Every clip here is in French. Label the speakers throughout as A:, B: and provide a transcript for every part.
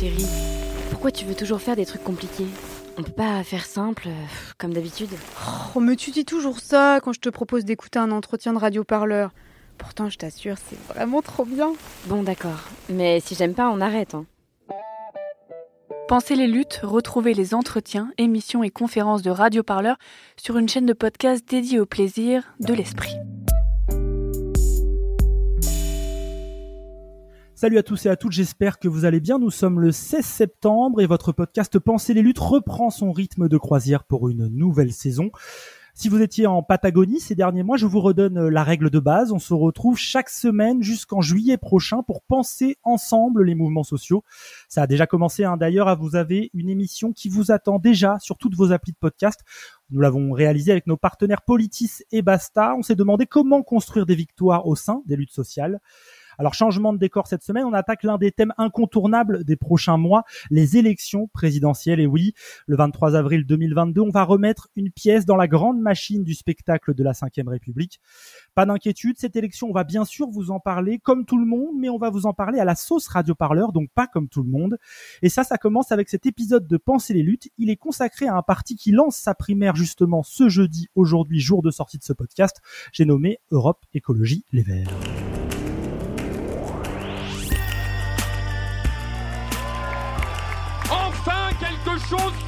A: chérie, pourquoi tu veux toujours faire des trucs compliqués? On peut pas faire simple, euh, comme d'habitude
B: Oh, mais tu dis toujours ça quand je te propose d'écouter un entretien de radioparleur. Pourtant, je t'assure, c'est vraiment trop bien.
A: Bon, d'accord. Mais si j'aime pas, on arrête. Hein.
C: Pensez les luttes, retrouvez les entretiens, émissions et conférences de radioparleurs sur une chaîne de podcast dédiée au plaisir de l'esprit.
D: Salut à tous et à toutes, j'espère que vous allez bien. Nous sommes le 16 septembre et votre podcast Pensez les luttes reprend son rythme de croisière pour une nouvelle saison. Si vous étiez en Patagonie ces derniers mois, je vous redonne la règle de base. On se retrouve chaque semaine jusqu'en juillet prochain pour penser ensemble les mouvements sociaux. Ça a déjà commencé hein. d'ailleurs. Vous avez une émission qui vous attend déjà sur toutes vos applis de podcast. Nous l'avons réalisé avec nos partenaires Politis et Basta. On s'est demandé comment construire des victoires au sein des luttes sociales. Alors changement de décor cette semaine, on attaque l'un des thèmes incontournables des prochains mois, les élections présidentielles. Et oui, le 23 avril 2022, on va remettre une pièce dans la grande machine du spectacle de la Ve République. Pas d'inquiétude, cette élection, on va bien sûr vous en parler comme tout le monde, mais on va vous en parler à la sauce radio-parleur, donc pas comme tout le monde. Et ça, ça commence avec cet épisode de Penser les luttes. Il est consacré à un parti qui lance sa primaire justement ce jeudi, aujourd'hui, jour de sortie de ce podcast. J'ai nommé Europe Écologie Les Verts.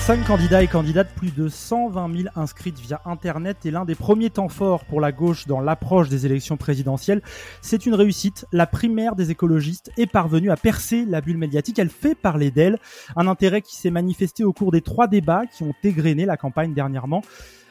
D: Cinq candidats et candidates, plus de 120 000 inscrites via Internet et l'un des premiers temps forts pour la gauche dans l'approche des élections présidentielles. C'est une réussite. La primaire des écologistes est parvenue à percer la bulle médiatique. Elle fait parler d'elle. Un intérêt qui s'est manifesté au cours des trois débats qui ont égrené la campagne dernièrement.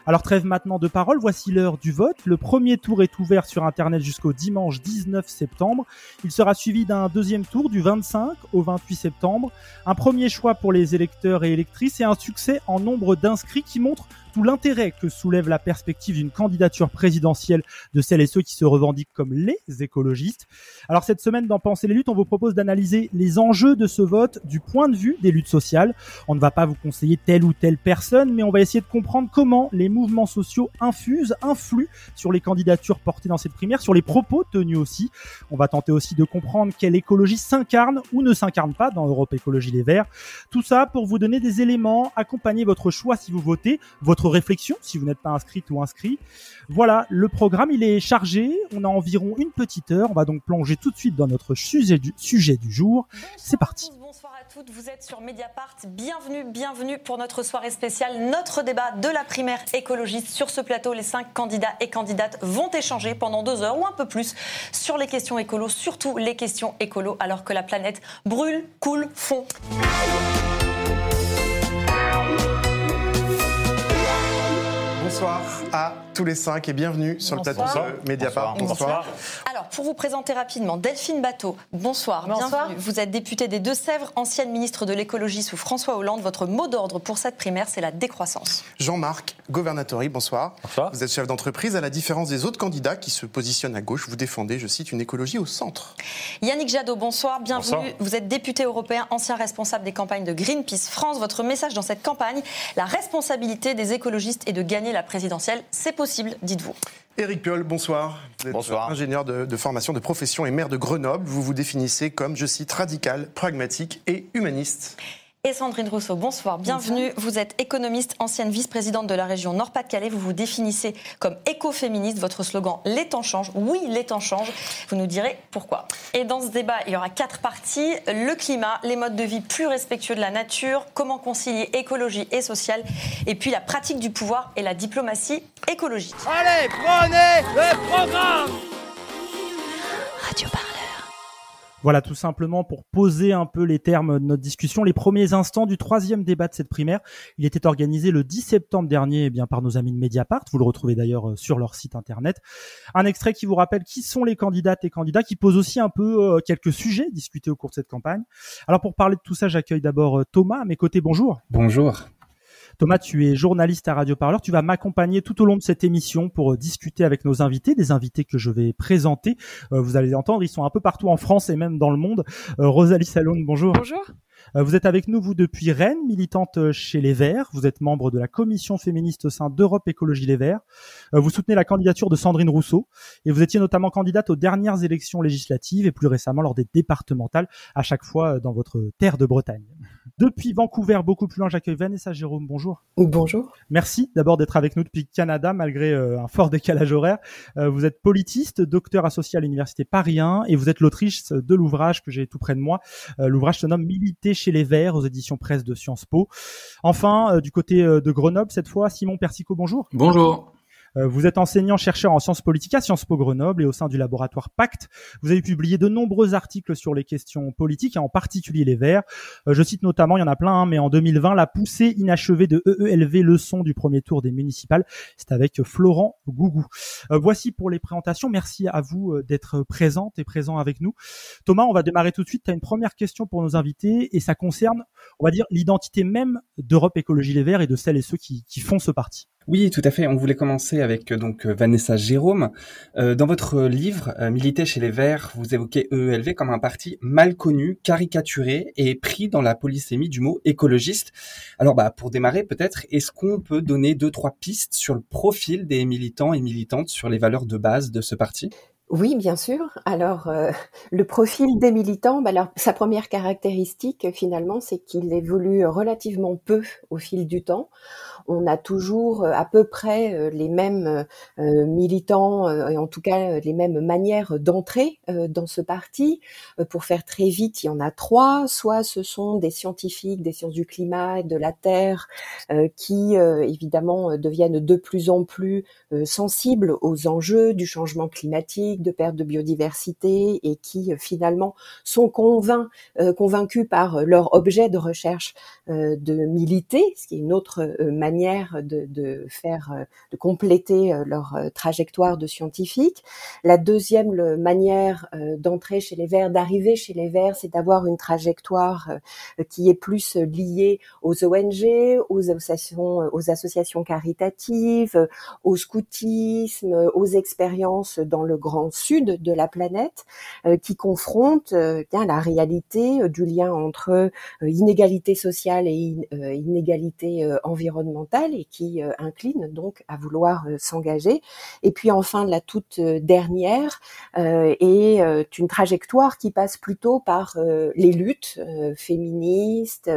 D: Alors trêve maintenant de parole, voici l'heure du vote. Le premier tour est ouvert sur Internet jusqu'au dimanche 19 septembre. Il sera suivi d'un deuxième tour du 25 au 28 septembre. Un premier choix pour les électeurs et électrices et un succès en nombre d'inscrits qui montre tout l'intérêt que soulève la perspective d'une candidature présidentielle de celles et ceux qui se revendiquent comme les écologistes. Alors cette semaine dans Penser les luttes, on vous propose d'analyser les enjeux de ce vote du point de vue des luttes sociales. On ne va pas vous conseiller telle ou telle personne, mais on va essayer de comprendre comment les mouvements sociaux infusent, influent sur les candidatures portées dans cette primaire, sur les propos tenus aussi. On va tenter aussi de comprendre quelle écologie s'incarne ou ne s'incarne pas dans Europe Écologie Les Verts. Tout ça pour vous donner des éléments, accompagner votre choix si vous votez, votre réflexion si vous n'êtes pas inscrite ou inscrit. Voilà, le programme il est chargé, on a environ une petite heure, on va donc plonger tout de suite dans notre sujet du, sujet du jour. C'est parti.
E: bonsoir à toutes, vous êtes sur Mediapart, bienvenue, bienvenue pour notre soirée spéciale, notre débat de la primaire écologiste. Sur ce plateau, les cinq candidats et candidates vont échanger pendant deux heures ou un peu plus sur les questions écolo, surtout les questions écolo alors que la planète brûle, coule, fond.
F: Bonsoir à tous les cinq et bienvenue sur le plateau de Mediapart.
E: Bonsoir. Alors, pour vous présenter rapidement, Delphine Bateau, bonsoir, bienvenue. Vous êtes députée des Deux-Sèvres, ancienne ministre de l'écologie sous François Hollande. Votre mot d'ordre pour cette primaire, c'est la décroissance.
F: Jean-Marc Governatori, bonsoir.
G: Bonsoir.
F: Vous êtes chef d'entreprise. À la différence des autres candidats qui se positionnent à gauche, vous défendez, je cite, une écologie au centre.
E: Yannick Jadot, bonsoir, bienvenue. Vous êtes député européen, ancien responsable des campagnes de Greenpeace France. Votre message dans cette campagne, la responsabilité des écologistes est de gagner la présidentielle. C'est possible, dites-vous.
F: Éric Piolle, bonsoir. Vous êtes
G: bonsoir.
F: ingénieur de, de, formation de profession et maire de Grenoble. Vous vous définissez comme, je cite, radical, pragmatique et humaniste.
E: Et Sandrine Rousseau, bonsoir, bienvenue. Vous êtes économiste, ancienne vice-présidente de la région Nord-Pas-de-Calais. Vous vous définissez comme écoféministe. Votre slogan Les temps changent. Oui, les temps changent. Vous nous direz pourquoi. Et dans ce débat, il y aura quatre parties le climat, les modes de vie plus respectueux de la nature, comment concilier écologie et sociale, et puis la pratique du pouvoir et la diplomatie écologique.
H: Allez, prenez le programme
I: Radio Parleur.
D: Voilà, tout simplement pour poser un peu les termes de notre discussion, les premiers instants du troisième débat de cette primaire. Il était organisé le 10 septembre dernier eh bien, par nos amis de Mediapart. Vous le retrouvez d'ailleurs euh, sur leur site internet. Un extrait qui vous rappelle qui sont les candidates et candidats, qui pose aussi un peu euh, quelques sujets discutés au cours de cette campagne. Alors pour parler de tout ça, j'accueille d'abord euh, Thomas à mes côtés. Bonjour.
G: Bonjour.
D: Thomas, tu es journaliste à Radio Parleur. Tu vas m'accompagner tout au long de cette émission pour euh, discuter avec nos invités, des invités que je vais présenter. Euh, vous allez entendre, ils sont un peu partout en France et même dans le monde. Euh, Rosalie Salone, bonjour.
J: Bonjour.
D: Vous êtes avec nous, vous, depuis Rennes, militante chez Les Verts. Vous êtes membre de la commission féministe au sein d'Europe Écologie Les Verts. Vous soutenez la candidature de Sandrine Rousseau et vous étiez notamment candidate aux dernières élections législatives et plus récemment lors des départementales, à chaque fois dans votre terre de Bretagne. Depuis Vancouver, beaucoup plus loin, j'accueille Vanessa Jérôme. Bonjour.
J: Bonjour.
D: Merci d'abord d'être avec nous depuis Canada, malgré un fort décalage horaire. vous êtes politiste, docteur associé à l'université Paris 1 et vous êtes l'autrice de l'ouvrage que j'ai tout près de moi. l'ouvrage se nomme Militer chez les Verts aux éditions presse de Sciences Po. Enfin, euh, du côté euh, de Grenoble, cette fois, Simon Persico, bonjour.
K: Bonjour.
D: Euh, vous êtes enseignant-chercheur en sciences politiques à Sciences Po Grenoble et au sein du laboratoire Pacte. Vous avez publié de nombreux articles sur les questions politiques, et en particulier les Verts. Euh, je cite notamment, il y en a plein, hein, mais en 2020, la poussée inachevée de EELV leçon du premier tour des municipales. C'est avec Florent Gougou. Euh, voici pour les présentations. Merci à vous d'être présente et présent avec nous. Thomas, on va démarrer tout de suite. Tu as une première question pour nos invités et ça concerne, on va dire, l'identité même d'Europe Écologie Les Verts et de celles et ceux qui, qui font ce parti.
G: Oui, tout à fait. On voulait commencer avec euh, donc euh, Vanessa Jérôme. Euh, dans votre livre Militer chez les Verts, vous évoquez EELV comme un parti mal connu, caricaturé et pris dans la polysémie du mot écologiste. Alors, bah, pour démarrer, peut-être, est-ce qu'on peut donner deux trois pistes sur le profil des militants et militantes sur les valeurs de base de ce parti?
J: Oui, bien sûr. Alors, euh, le profil des militants, bah, alors, sa première caractéristique, finalement, c'est qu'il évolue relativement peu au fil du temps. On a toujours euh, à peu près euh, les mêmes militants, et en tout cas les mêmes manières d'entrer dans ce parti. Pour faire très vite, il y en a trois. Soit ce sont des scientifiques des sciences du climat et de la terre qui, évidemment, deviennent de plus en plus sensibles aux enjeux du changement climatique de perte de biodiversité et qui euh, finalement sont euh, convaincus par leur objet de recherche euh, de militer, ce qui est une autre manière de, faire, de compléter leur trajectoire de scientifique. La deuxième manière d'entrer chez les Verts, d'arriver chez les Verts, c'est d'avoir une trajectoire qui est plus liée aux ONG, aux associations, aux associations caritatives, au scoutisme, aux expériences dans le grand sud de la planète euh, qui confronte euh, bien la réalité euh, du lien entre inégalité sociale et inégalité environnementale et qui incline donc à vouloir s'engager. Et puis enfin la toute dernière est une trajectoire qui passe plutôt par les luttes féministes,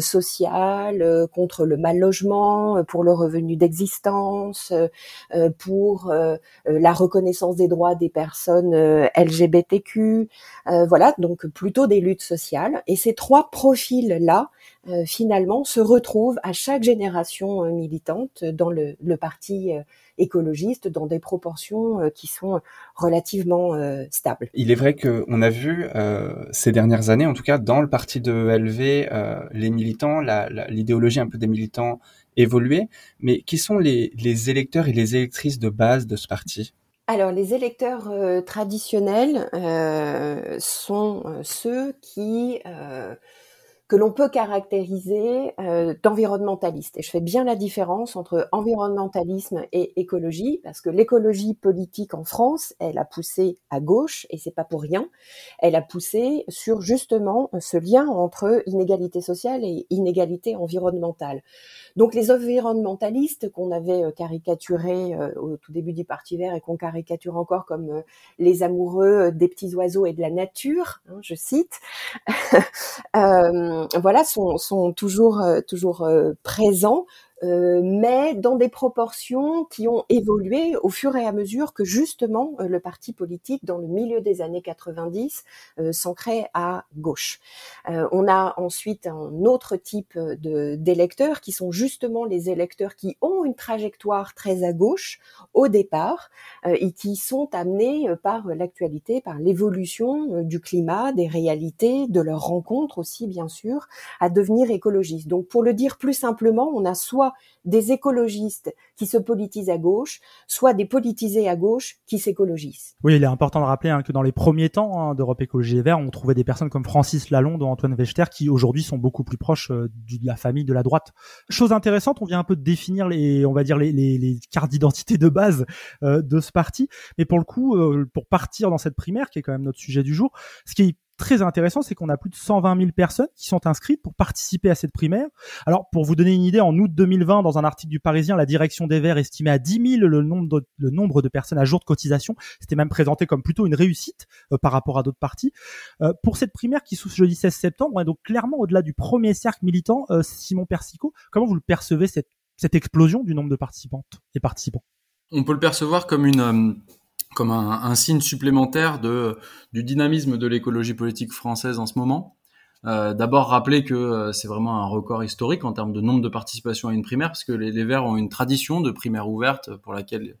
J: sociales, contre le mal logement, pour le revenu d'existence, pour la reconnaissance des droits des personnes euh, LGBTQ, euh, voilà, donc plutôt des luttes sociales. Et ces trois profils-là, euh, finalement, se retrouvent à chaque génération militante dans le, parti écologiste dans des proportions qui sont relativement stables.
G: Il est vrai qu'on a vu ces dernières années, en tout cas dans le parti de LV, les militants, l'idéologie un peu des militants évoluer, mais qui sont les, les électeurs et les électrices de base de ce parti?
J: Alors, les électeurs euh, traditionnels euh, sont euh, ceux qui que l'on peut caractériser euh, d'environnementaliste. Et je fais bien la différence entre environnementalisme et écologie, parce que l'écologie politique en France, elle a poussé à gauche, et c'est pas pour rien. Elle a poussé sur justement ce lien entre inégalité sociale et inégalité environnementale. Donc les environnementalistes qu'on avait euh, caricaturés euh, au tout début du Parti Vert et qu'on caricature encore comme euh, les amoureux des petits oiseaux et de la nature, hein, je cite, voilà, sont, sont toujours toujours présents euh, mais dans des proportions qui ont évolué au fur et à mesure que justement euh, le parti politique, dans le milieu des années 90, euh, s'ancrait à gauche. on a ensuite un autre type de d'électeurs qui sont justement les électeurs qui ont une trajectoire très à gauche au départ et qui sont amenés par l'actualité, par l'évolution du climat, des réalités, de leurs rencontres aussi bien sûr, à devenir écologistes. Donc pour le dire plus simplement, on a soit des écologistes qui se politisent à gauche, soit des politisés à gauche qui s'écologisent.
D: Oui, il est important de rappeler hein, que dans les premiers temps hein, d'Europe Écologie Les Verts, on trouvait des personnes comme Francis Lalonde ou Antoine Wechter qui aujourd'hui sont beaucoup plus proches euh, de la famille de la droite. Chose intéressante, on vient un peu de définir les, on va dire les, les, cartes d'identité de base euh, de ce parti, mais pour le coup, euh, pour partir dans cette primaire qui est quand même notre sujet du jour, ce qui est très intéressant, c'est qu'on a plus de 120 000 personnes qui sont inscrites pour participer à cette primaire. Alors, pour vous donner une idée, en août 2020, dans un article du Parisien, la direction des Verts estimait à 10 000 le nombre de, personnes à jour de cotisation. C'était même présenté comme plutôt une réussite euh, par rapport à d'autres partis. Euh, pour cette primaire qui s'ouvre jeudi 16 septembre, est donc clairement au-delà du premier cercle militant. Euh, Simon Persico, comment vous le percevez cette, cette explosion du nombre de participantes et participants?
K: On peut le percevoir comme une comme un, un, signe supplémentaire de, du dynamisme de l'écologie politique française en ce moment. Euh, D'abord rappeler que euh, c'est vraiment un record historique en termes de nombre de participations à une primaire, parce que les, les Verts ont une tradition de primaire ouverte pour laquelle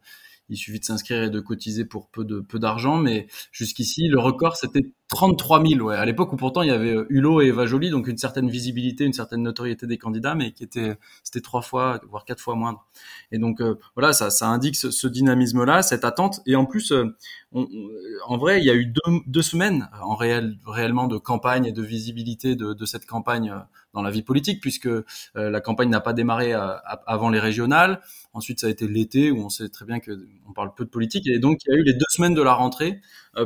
K: il suffit de s'inscrire et de cotiser pour peu peu d'argent, mais jusqu'ici le record c'était 33 000, ouais. À l'époque où pourtant il y avait euh, Hulot et Eva Joly, donc une certaine visibilité, une certaine notoriété des candidats, mais qui était c'était trois fois, voire quatre fois moindre. Et donc euh, voilà, ça, ça indique ce, dynamisme-là, cette attente. Et en plus, euh, en vrai, il y a eu deux, deux, semaines en réel, réellement de campagne et de visibilité de, de cette campagne dans la vie politique, puisque la campagne n'a pas démarré avant les régionales. Ensuite, ça a été l'été où on sait très bien que on parle peu de politique, et donc il y a eu les deux semaines de la rentrée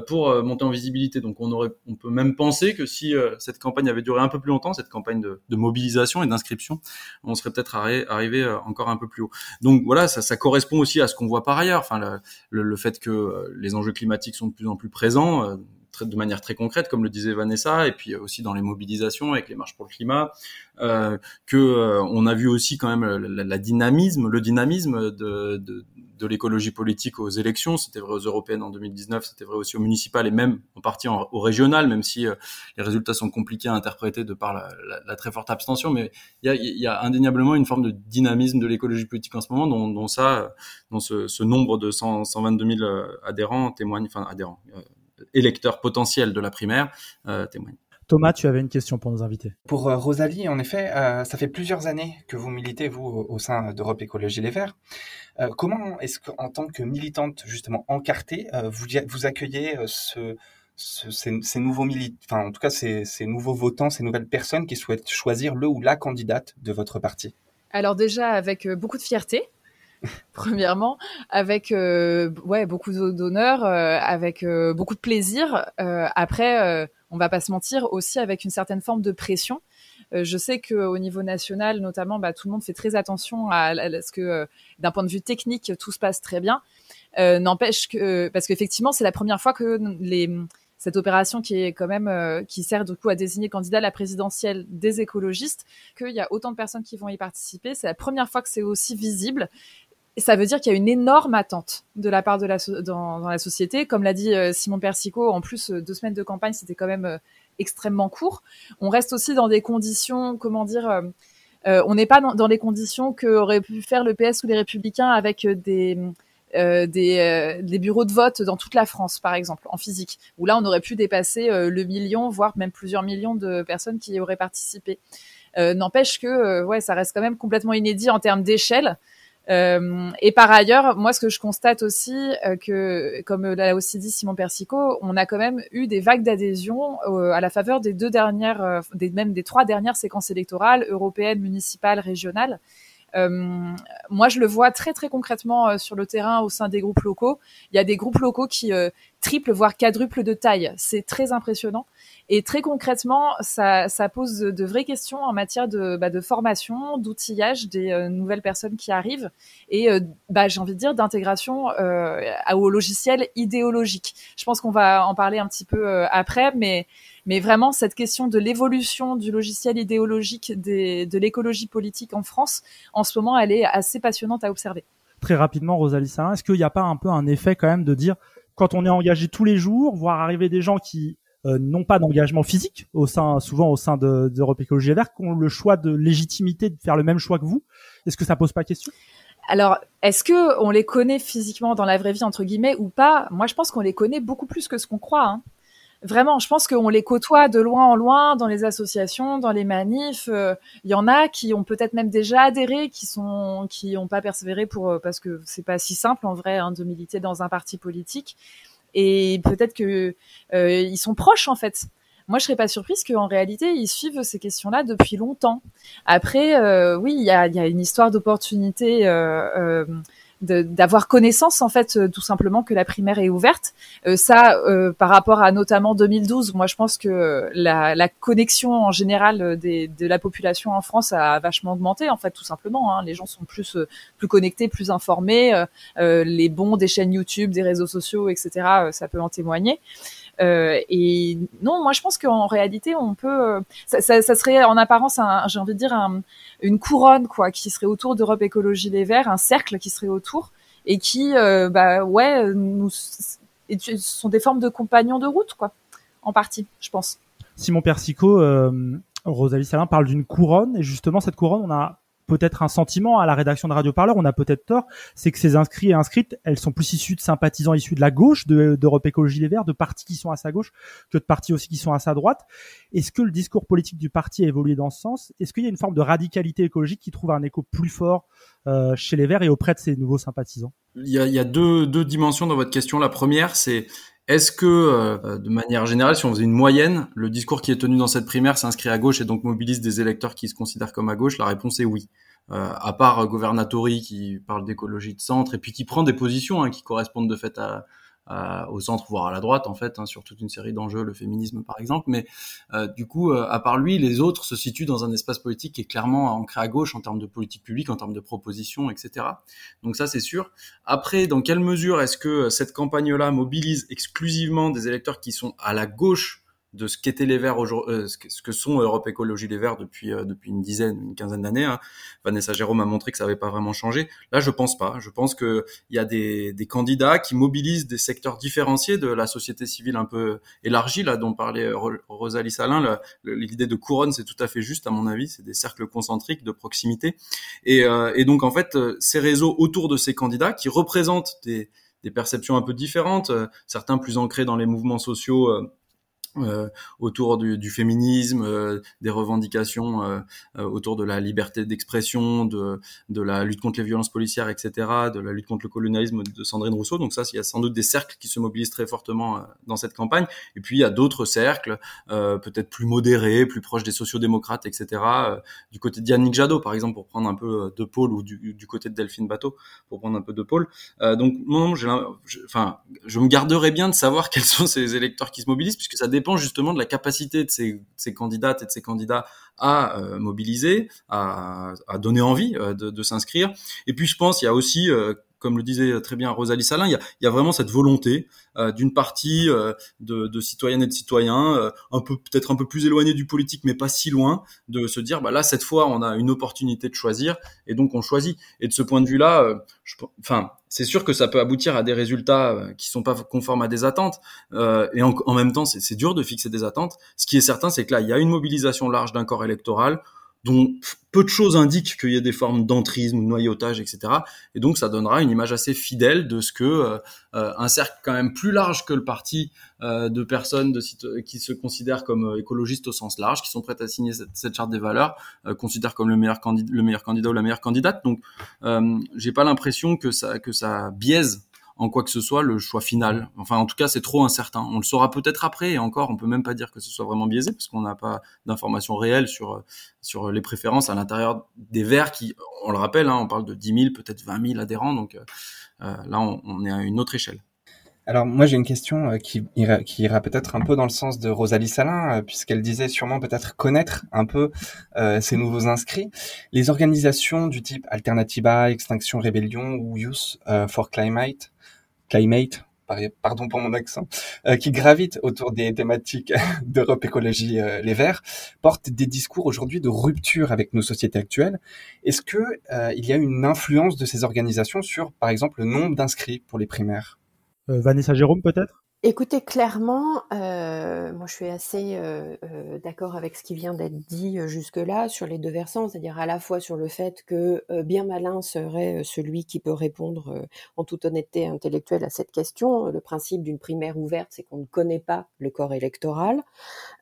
K: pour monter en visibilité. Donc on on peut même penser que si euh, cette campagne avait duré un peu plus longtemps, cette campagne de, mobilisation et d'inscription, on serait peut-être arrivé euh, encore un peu plus haut. Donc voilà, ça, correspond aussi à ce qu'on voit par ailleurs. Enfin, le, fait que euh, les enjeux climatiques sont de plus en plus présents de manière très concrète, comme le disait Vanessa, et puis aussi dans les mobilisations avec les marches pour le climat, euh, que euh, on a vu aussi quand même la, dynamisme, le dynamisme de, de, de l'écologie politique aux élections. C'était vrai aux européennes en 2019, c'était vrai aussi aux municipales et même en partie au régional, même si euh, les résultats sont compliqués à interpréter de par la, la, très forte abstention. Mais il y a, y a, indéniablement une forme de dynamisme de l'écologie politique en ce moment, dont, dont ça, dont ce, ce nombre de 100, 122 000 adhérents témoigne, enfin adhérents électeurs potentiels de la primaire euh, témoignent.
D: Thomas, tu avais une question pour nos invités.
G: Pour euh, Rosalie, en effet, euh, ça fait plusieurs années que vous militez, vous, au, sein d'Europe Écologie Les Verts. comment est-ce qu'en tant que militante, justement, encartée, vous, vous accueillez ce, ces, nouveaux militants, enfin, en tout cas, ces, ces nouveaux votants, ces nouvelles personnes qui souhaitent choisir le ou la candidate de votre parti?
L: Alors déjà, avec beaucoup de fierté, premièrement, avec euh, ouais beaucoup d'honneur, euh, avec euh, beaucoup de plaisir. après, on va pas se mentir, aussi avec une certaine forme de pression. je sais qu'au niveau national, notamment, bah, tout le monde fait très attention à, ce que, d'un point de vue technique, tout se passe très bien. N'empêche que, parce qu'effectivement, c'est la première fois que les cette opération qui est quand même qui sert du coup à désigner candidat à la présidentielle des écologistes, qu'il y a autant de personnes qui vont y participer. C'est la première fois que c'est aussi visible ça veut dire qu'il y a une énorme attente de la part de la dans, dans, la société. Comme l'a dit euh, Simon Persico, en plus euh, deux semaines de campagne, c'était quand même euh, extrêmement court. On reste aussi dans des conditions, comment dire, on n'est pas dans, dans les conditions qu'aurait pu faire le PS ou les Républicains avec des des, des, bureaux de vote dans toute la France, par exemple, en physique, où là on aurait pu dépasser le million, voire même plusieurs millions de personnes qui y auraient participé. N'empêche que ouais, ça reste quand même complètement inédit en termes d'échelle. Euh, et par ailleurs, moi, ce que je constate aussi, euh, que comme l'a aussi dit Simon Persico, on a quand même eu des vagues d'adhésion euh, à la faveur des deux dernières, même des trois dernières séquences électorales, européennes, municipales, régionales. moi, je le vois très très concrètement sur le terrain au sein des groupes locaux. Il y a des groupes locaux qui triple voire quadruple de taille. C'est très impressionnant. Et très concrètement, ça, ça pose de, vraies questions en matière de, bah, de formation, d'outillage des euh, nouvelles personnes qui arrivent et, euh, bah, j'ai envie de dire, d'intégration euh, au logiciel idéologique. Je pense qu'on va en parler un petit peu euh, après, mais, mais vraiment, cette question de l'évolution du logiciel idéologique des, de l'écologie politique en France, en ce moment, elle est assez passionnante à observer.
D: Très rapidement, Rosalie Salin, est-ce qu'il n'y a pas un peu un effet quand même de dire quand on est engagé tous les jours, voir arriver des gens qui euh, n'ont pas d'engagement physique au sein, souvent au sein d'Europe Écologie Les Verts, qui ont le choix de légitimité de faire le même choix que vous. Est-ce que ça pose pas question?
L: Alors, est-ce que on les connaît physiquement dans la vraie vie entre guillemets ou pas? Moi, je pense qu'on les connaît beaucoup plus que ce qu'on croit. Hein. Vraiment, je pense qu'on les côtoie de loin en loin dans les associations, dans les manifs. Il euh, y en a qui ont peut-être même déjà adhéré, qui sont, qui n'ont pas persévéré pour euh, parce que c'est pas si simple en vrai hein, de militer dans un parti politique et peut-être que euh, ils sont proches en fait. Moi, je serais pas surprise qu'en réalité, ils suivent ces questions-là depuis longtemps. Après, euh, oui, il y a, y a, une histoire d'opportunité euh, d'avoir connaissance en fait euh, tout simplement que la primaire est ouverte. Euh, ça, euh, par rapport à notamment 2012, moi je pense que la, la connexion en général des, de la population en France a vachement augmenté en fait tout simplement. Hein. Les gens sont plus plus connectés, plus informés. les bons des chaînes YouTube, des réseaux sociaux, etc. ça peut en témoigner. Euh, et non, moi je pense qu'en réalité, on peut, ça, ça, ça, serait en apparence, j'ai envie de dire, un, une couronne quoi, qui serait autour d'Europe Écologie Les Verts, un cercle qui serait autour et qui, euh, bah ouais, nous sont des formes de compagnons de route quoi, en partie, je pense.
D: Simon Persico, euh, Rosalie Salin parle d'une couronne et justement cette couronne, on a peut-être un sentiment à la rédaction de Radio Parleur, on a peut-être tort, c'est que ces inscrits et inscrites, elles sont plus issues de sympathisants issus de la gauche, d'Europe Écologie Les Verts, de partis qui sont à sa gauche, que de partis aussi qui sont à sa droite. Est-ce que le discours politique du parti a évolué dans ce sens? Est-ce qu'il y a une forme de radicalité écologique qui trouve un écho plus fort euh, chez les Verts et auprès de ces nouveaux sympathisants?
K: Il y a, deux dimensions dans votre question. La première, c'est est-ce que, euh, de manière générale, si on faisait une moyenne, le discours qui est tenu dans cette primaire s'inscrit à gauche et donc mobilise des électeurs qui se considèrent comme à gauche? La réponse est oui. Euh, à part Governatori qui parle d'écologie de centre et puis qui prend des positions hein, qui correspondent de fait à, au centre, voire à la droite en fait, hein, sur toute une série d'enjeux, le féminisme par exemple. Mais euh, du coup, à part lui, les autres se situent dans un espace politique qui est clairement ancré à gauche en termes de politique publique, en termes de propositions, etc. Donc ça, c'est sûr. Après, dans quelle mesure est-ce que cette campagne-là mobilise exclusivement des électeurs qui sont à la gauche de ce qu'étaient les Verts aujourd'hui, euh, ce que sont Europe Écologie les Verts depuis euh, depuis une dizaine, une quinzaine d'années. Hein. Vanessa Jérôme a montré que ça n'avait pas vraiment changé. Là, je pense pas. Je pense que il y a des, des candidats qui mobilisent des secteurs différenciés de la société civile un peu élargie, là dont parlait Rosalie Salin. L'idée de couronne, c'est tout à fait juste à mon avis. C'est des cercles concentriques de proximité. Et, euh, et donc en fait, ces réseaux autour de ces candidats qui représentent des des perceptions un peu différentes, certains plus ancrés dans les mouvements sociaux euh, autour du, du féminisme, euh, des revendications euh, autour de la liberté d'expression, de, de la lutte contre les violences policières, etc., de la lutte contre le colonialisme de Sandrine Rousseau. Donc ça, il y a sans doute des cercles qui se mobilisent très fortement dans cette campagne. Et puis il y a d'autres cercles, peut-être plus modérés, plus proches des sociodémocrates, etc., du côté de Yannick Jadot, par exemple, pour prendre un peu de pôle, ou du, du côté de Delphine Bateau, pour prendre un peu de pôle. donc non, j'ai, enfin, je me garderais bien de savoir quels sont ces électeurs qui se mobilisent, puisque ça dépend dépend justement de la capacité de ces, candidates et de ces candidats à euh, mobiliser, à, à, donner envie euh, de, de s'inscrire. Et puis je pense il y a aussi euh, comme le disait très bien Rosalie Salin, il y a, vraiment cette volonté euh, d'une partie euh, de, citoyennes et de citoyens, euh, peut-être un peu plus éloignés du politique, mais pas si loin, de se dire bah là cette fois on a une opportunité de choisir et donc on choisit. Et de ce point de vue-là, enfin c'est sûr que ça peut aboutir à des résultats qui sont pas conformes à des attentes. et en, même temps, c'est dur de fixer des attentes. Ce qui est certain, c'est que là, il y a une mobilisation large d'un corps électoral dont peu de choses indiquent qu'il y a des formes d'entrisme noyautage, etc. Et donc ça donnera une image assez fidèle de ce que euh, euh, un cercle quand même plus large que le parti euh, de personnes qui se considèrent comme écologistes au sens large, qui sont prêtes à signer cette, charte des valeurs, considèrent comme le meilleur, candidat, le meilleur candidat ou la meilleure candidate. Donc j'ai pas l'impression que ça que ça biaise en quoi que ce soit le choix final. Enfin, en tout cas, c'est trop incertain. On le saura peut-être après, et encore, on peut même pas dire que ce soit vraiment biaisé, parce qu'on n'a pas d'informations réelles sur sur les préférences à l'intérieur des Verts, qui, on le rappelle, hein, on parle de 10 000, peut-être 20 000 adhérents, donc euh, euh, là, on, est à une autre échelle.
G: Alors moi j'ai une question euh, qui ira, peut-être un peu dans le sens de Rosalie Salin, euh, puisqu'elle disait sûrement peut-être connaître un peu euh, ces nouveaux inscrits. Les organisations du type Alternativa, Extinction Rebellion ou Youth for Climate, Climate, pardon pour mon accent, qui gravitent autour des thématiques d'Europe Écologie Les Verts, portent des discours aujourd'hui de rupture avec nos sociétés actuelles. Est-ce que il y a une influence de ces organisations sur, par exemple, le nombre d'inscrits pour les primaires?
D: Euh, Vanessa Jérôme peut-être?
J: Écoutez, clairement, euh, moi je suis assez euh, d'accord avec ce qui vient d'être dit jusque-là sur les deux versants, c'est-à-dire à la fois sur le fait que bien malin serait celui qui peut répondre en toute honnêteté intellectuelle à cette question. Le principe d'une primaire ouverte, c'est qu'on ne connaît pas le corps électoral,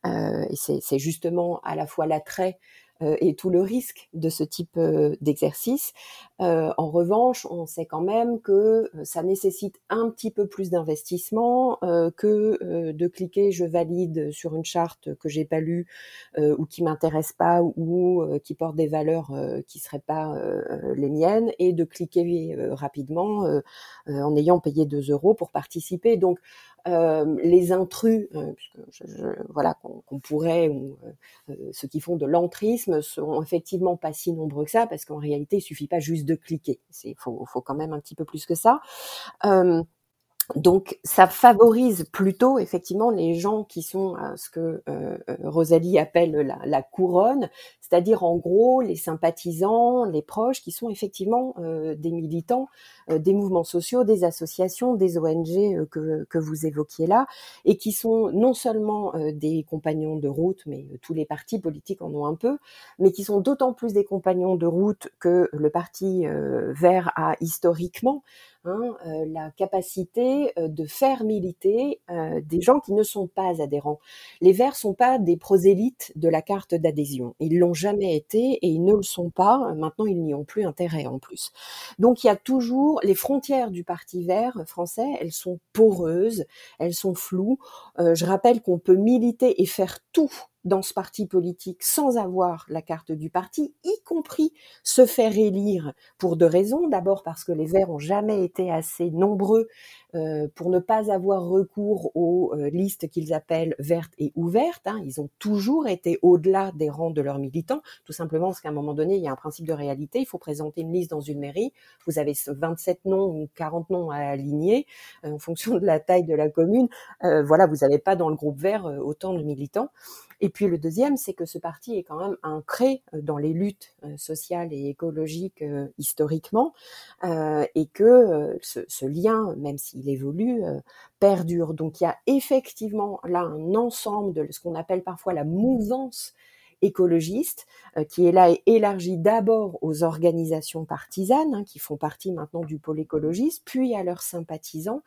J: et c'est justement à la fois l'attrait euh, et tout le risque de ce type euh, d'exercice. Euh, en revanche, on sait quand même que ça nécessite un petit peu plus d'investissement que de cliquer je valide sur une charte que j'ai pas lue ou qui m'intéresse pas ou qui porte des valeurs qui seraient pas les miennes et de cliquer rapidement en ayant payé 2 euros pour participer. Donc euh, les intrus, euh, voilà, qu'on pourrait, ou euh, ceux qui font de l'entrisme, sont effectivement pas si nombreux que ça, parce qu'en réalité, il suffit pas juste de cliquer. Il faut, quand même un petit peu plus que ça. Donc, ça favorise plutôt effectivement les gens qui sont ce que euh, euh, Rosalie appelle la couronne, c'est-à-dire en gros les sympathisants, les proches qui sont effectivement euh, des militants des mouvements sociaux, des associations, des ONG que, que, vous évoquiez là, et qui sont non seulement des compagnons de route, mais tous les partis politiques en ont un peu, mais qui sont d'autant plus des compagnons de route que le parti vert a historiquement Hein, euh, la capacité euh, de faire militer euh, des gens qui ne sont pas adhérents. Les Verts sont pas des prosélytes de la carte d'adhésion. Ils jamais été et ils ne le sont pas. Maintenant, ils n'y ont plus intérêt en plus. Donc, il y a toujours les frontières du Parti Vert français. Elles sont poreuses, elles sont floues. je rappelle qu'on peut militer et faire tout dans ce parti politique sans avoir la carte du parti, y compris se faire élire pour deux raisons. D'abord parce que les Verts ont jamais été assez nombreux euh, pour ne pas avoir recours aux euh, listes qu'ils appellent vertes et ouvertes. Hein. Ils ont toujours été au-delà des rangs de leurs militants, tout simplement parce qu'à un moment donné, il y a un principe de réalité. Il faut présenter une liste dans une mairie. Vous avez 27 noms ou 40 noms à aligner euh, en fonction de la taille de la commune. voilà, vous n'avez pas dans le groupe vert autant de militants. Puis le deuxième, c'est que ce parti est quand même ancré euh, dans les luttes euh, sociales et écologiques euh, historiquement, et que ce, lien, même s'il évolue, perdure. Donc il y a effectivement là un ensemble de ce qu'on appelle parfois la mouvance écologiste, qui est là et élargie d'abord aux organisations partisanes, hein, qui font partie maintenant du pôle écologiste, puis à leurs sympathisants,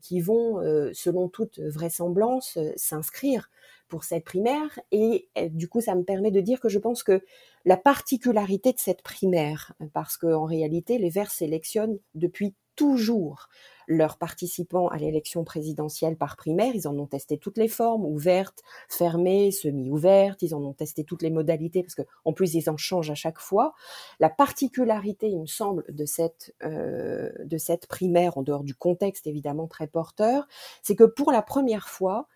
J: qui vont, selon toute vraisemblance, s'inscrire pour cette primaire. Et du coup, ça me permet de dire que je pense que la particularité de cette primaire, parce qu'en réalité, les Verts sélectionnent depuis toujours leurs participants à l'élection présidentielle par primaire. Ils en ont testé toutes les formes, ouvertes, fermées, semi-ouvertes. Ils en ont testé toutes les modalités parce qu'en plus, ils en changent à chaque fois. La particularité, il me semble, de cette, euh, de cette primaire, en dehors du contexte évidemment très porteur, c'est que pour la première fois,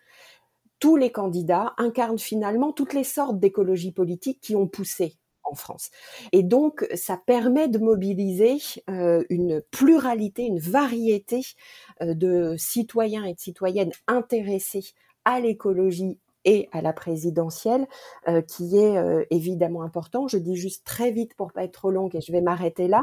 J: tous les candidats incarnent finalement toutes les sortes d'écologie politique qui ont poussé en France. Et donc, ça permet de mobiliser euh, une pluralité, une variété euh, de citoyens et de citoyennes intéressés à l'écologie et à la présidentielle, euh, qui est évidemment important. Je dis juste très vite pour pas être trop longue et je vais m'arrêter là,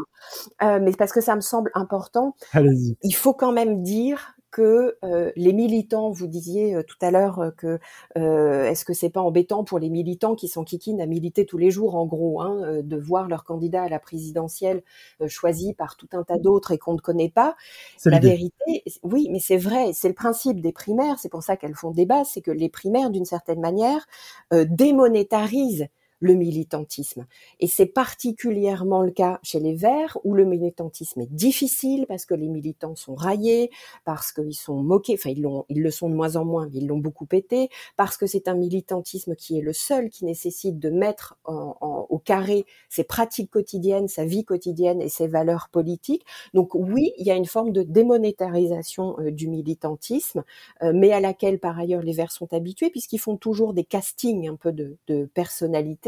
J: mais parce que ça me semble important. Il faut quand même dire que euh, les militants, vous disiez euh, tout à l'heure euh, que est-ce que c'est pas embêtant pour les militants qui sont kikines à militer tous les jours, en gros, hein, de voir leur candidat à la présidentielle choisi par tout un tas d'autres et qu'on ne connaît pas? La vérité, oui, mais c'est vrai, c'est le principe des primaires, c'est pour ça qu'elles font débat, c'est que les primaires, d'une certaine manière, démonétarisent le militantisme. Et c'est particulièrement le cas chez les Verts, où le militantisme est difficile parce que les militants sont raillés, parce qu'ils sont moqués, enfin ils, ils le sont de moins en moins, ils l'ont beaucoup pété, parce que c'est un militantisme qui est le seul qui nécessite de mettre au carré ses pratiques quotidiennes, sa vie quotidienne et ses valeurs politiques. Donc oui, il y a une forme de démonétarisation euh, du militantisme, euh, mais à laquelle par ailleurs les Verts sont habitués puisqu'ils font toujours des castings un peu de, de personnalité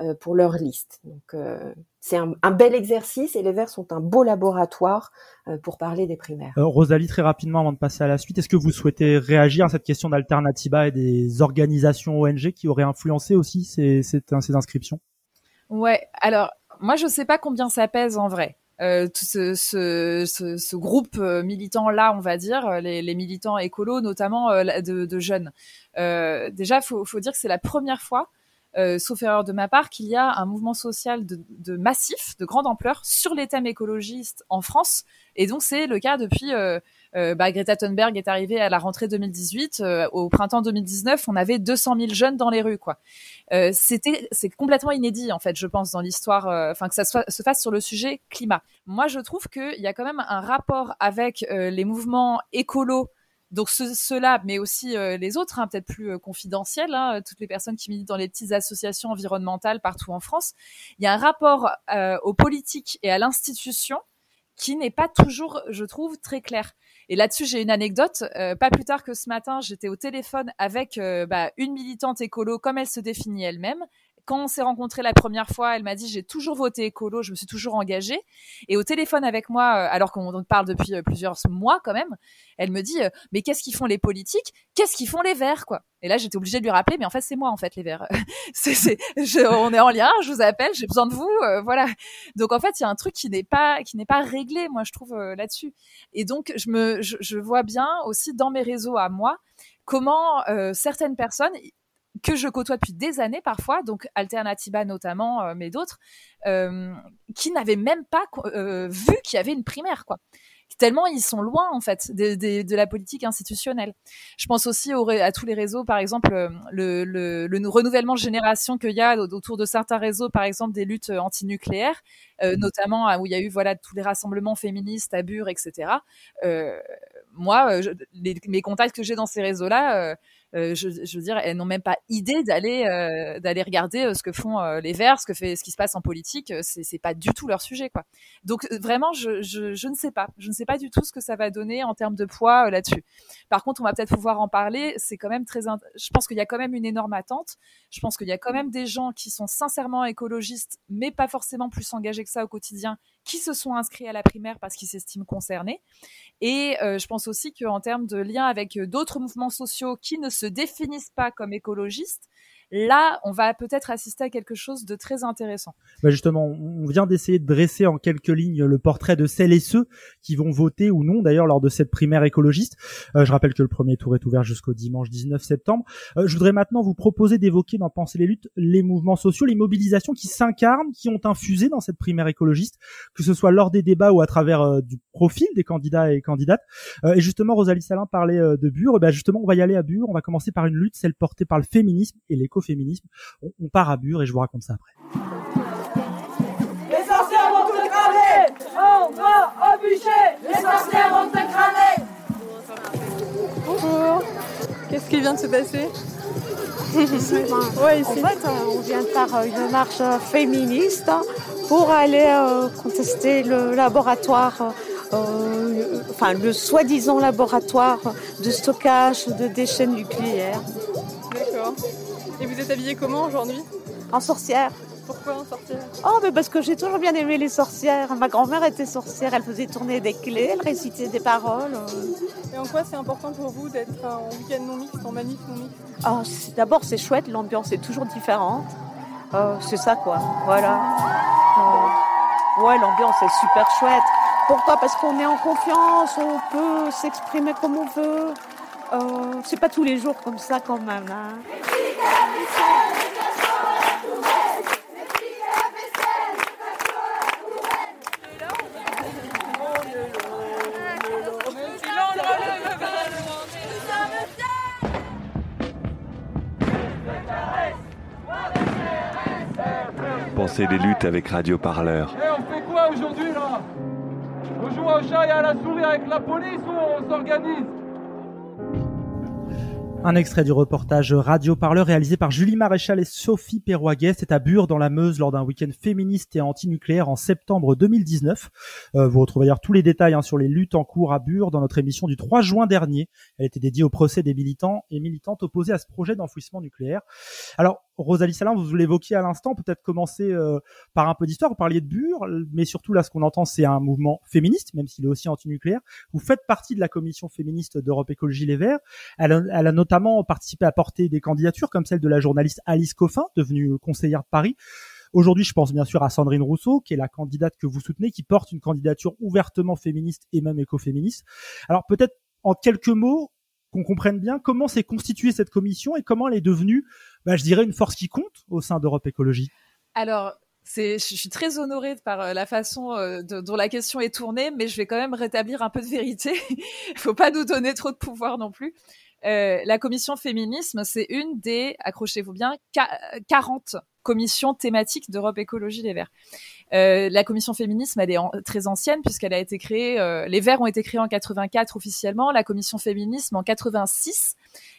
J: euh, pour leur liste. Donc euh, c'est un, bel exercice et les Verts sont un beau laboratoire euh, pour parler des primaires.
D: Rosalie, très rapidement avant de passer à la suite, est-ce que vous souhaitez réagir à cette question d'Alternativa et des organisations ONG qui auraient influencé aussi ces, ces, inscriptions?
L: Ouais, alors moi je sais pas combien ça pèse en vrai. tout ce, groupe militant là, on va dire, les, militants écolos, notamment de, jeunes. déjà, faut, faut dire que c'est la première fois euh, sauf erreur de ma part, qu'il y a un mouvement social de, de, massif, de grande ampleur, sur les thèmes écologistes en France. Et donc c'est le cas depuis. Euh, euh, bah, Greta Thunberg est arrivée à la rentrée 2018. Euh, au printemps 2019, on avait 200 000 jeunes dans les rues, quoi. Euh, c'était, c'est complètement inédit en fait, je pense, dans l'histoire. Enfin, que ça se fasse sur le sujet climat. Moi, je trouve qu'il y a quand même un rapport avec les mouvements écolos donc ceux-là, mais aussi euh, les autres, hein, peut-être plus euh, confidentiels, hein, toutes les personnes qui militent dans les petites associations environnementales partout en France, il y a un rapport euh, aux politiques et à l'institution qui n'est pas toujours, je trouve, très clair. Et là-dessus, j'ai une anecdote. pas plus tard que ce matin, j'étais au téléphone avec bah, une militante écolo, comme elle se définit elle-même, quand on s'est rencontrés la première fois, elle m'a dit j'ai toujours voté écolo, je me suis toujours engagée. Et au téléphone avec moi, euh, alors qu'on parle depuis euh, plusieurs mois quand même, elle me dit euh, mais qu'est-ce qu'ils font les politiques? Qu'est-ce qu'ils font les Verts quoi? Et là j'étais obligée de lui rappeler mais en fait c'est moi en fait les Verts. on est en lien, je vous appelle, j'ai besoin de vous, voilà. Donc en fait il y a un truc qui n'est pas qui n'est pas réglé moi je trouve là-dessus. Et donc je me je, vois bien aussi dans mes réseaux à moi comment certaines personnes que je côtoie depuis des années parfois, donc Alternativa notamment, euh, mais d'autres, euh, qui n'avaient même pas euh, vu qu'il y avait une primaire, quoi. Tellement ils sont loin en fait de, de, de la politique institutionnelle. Je pense aussi au, à tous les réseaux, par exemple le, le, le renouvellement de génération qu'il y a autour de certains réseaux, par exemple des luttes antinucléaires, euh, notamment où il y a eu voilà tous les rassemblements féministes à Bure, etc. Euh, moi, les, mes contacts que j'ai dans ces réseaux-là, euh, je, je, veux dire, elles n'ont même pas idée d'aller euh, d'aller regarder euh, ce que font les Verts, ce que fait, ce qui se passe en politique. C'est, c'est pas du tout leur sujet, quoi. Donc vraiment, je, je, je, ne sais pas, je ne sais pas du tout ce que ça va donner en termes de poids là-dessus. Par contre, on va peut-être pouvoir en parler. C'est quand même très, je pense qu'il y a quand même une énorme attente. Je pense qu'il y a quand même des gens qui sont sincèrement écologistes, mais pas forcément plus engagés que ça au quotidien, qui se sont inscrits à la primaire parce qu'ils s'estiment concernés. Et euh, je pense aussi qu'en termes de lien avec d'autres mouvements sociaux qui ne se définissent pas comme écologistes, là, on va peut-être assister à quelque chose de très intéressant.
D: Bah justement, on vient d'essayer de dresser en quelques lignes le portrait de celles et ceux qui vont voter ou non, d'ailleurs, lors de cette primaire écologiste. Euh, je rappelle que le premier tour est ouvert jusqu'au dimanche 19 septembre. Euh, je voudrais maintenant vous proposer d'évoquer dans Penser les luttes les mouvements sociaux, les mobilisations qui s'incarnent, qui ont infusé dans cette primaire écologiste, que ce soit lors des débats ou à travers euh, du profil des candidats et candidates. et justement, Rosalie Salin parlait de Bure. Bah justement, on va y aller à Bure. On va commencer par une lutte, celle portée par le féminisme et l'éco féminisme. On, part à Bure et je vous raconte ça après.
M: Les sorcières vont te cramer On va au bûcher Les sorcières vont te cramer
C: Bonjour Qu'est-ce qui vient de se passer?
N: Ouais, En fait, on vient de faire une marche féministe pour aller euh, contester le laboratoire, euh, enfin le soi-disant laboratoire de stockage de déchets nucléaires.
C: D'accord. Et vous êtes habillée comment aujourd'hui
N: En sorcière.
C: Pourquoi en sorcière
N: Oh, mais parce que j'ai toujours bien aimé les sorcières. Ma grand-mère était sorcière, elle faisait tourner des clés, elle récitait des paroles.
C: Et en quoi c'est important pour vous d'être en week-end non mixte, en manif non mixte?
N: Oh, D'abord, c'est chouette, l'ambiance est toujours différente. Oh, c'est ça, quoi. Voilà. Oh. Ouais, l'ambiance est super chouette. Pourquoi? Parce qu'on est en confiance, on peut s'exprimer comme on veut. Euh, c'est pas tous les jours comme ça quand même. Hein.
O: Pensez les luttes avec Radio Parleur.
H: Eh, on fait quoi aujourd'hui là? On joue au chat et à la souris avec la police ou on s'organise?
D: Un extrait du reportage Radio Parleur réalisé par Julie Maréchal et Sophie Perroguet. C'est à Bure dans la Meuse lors d'un week-end féministe et anti-nucléaire en septembre 2019. Euh, vous retrouvez d'ailleurs tous les détails hein, sur les luttes en cours à Bure dans notre émission du 3 juin dernier. Elle était dédiée au procès des militants et militantes opposés à ce projet d'enfouissement nucléaire. Alors, Rosalie Salin, vous l'évoquiez à l'instant, peut-être commencer euh, par un peu d'histoire. Vous parliez de Bure, mais surtout là, ce qu'on entend, c'est un mouvement féministe, même s'il est aussi anti-nucléaire. Vous faites partie de la commission féministe d'Europe Écologie Les Verts. Elle a, elle a notamment participé à porter des candidatures comme celle de la journaliste Alice Coffin, devenue conseillère de Paris. Aujourd'hui, je pense bien sûr à Sandrine Rousseau, qui est la candidate que vous soutenez, qui porte une candidature ouvertement féministe et même écoféministe. Alors peut-être en quelques mots, qu'on comprenne bien comment s'est constituée cette commission et comment elle est devenue, bah, je dirais, une force qui compte au sein d'Europe Écologie.
L: Alors, je suis très honorée par euh, la façon euh, dont la question est tournée, mais je vais quand même rétablir un peu de vérité. Il faut pas nous donner trop de pouvoir non plus. Euh, la commission féminisme, c'est une des, accrochez-vous bien, 40 commissions thématiques d'Europe Écologie Les Verts. Euh, la commission féminisme, elle est très ancienne puisqu'elle a été créée, euh, les Verts ont été créés en 84 officiellement, la commission féminisme en 86,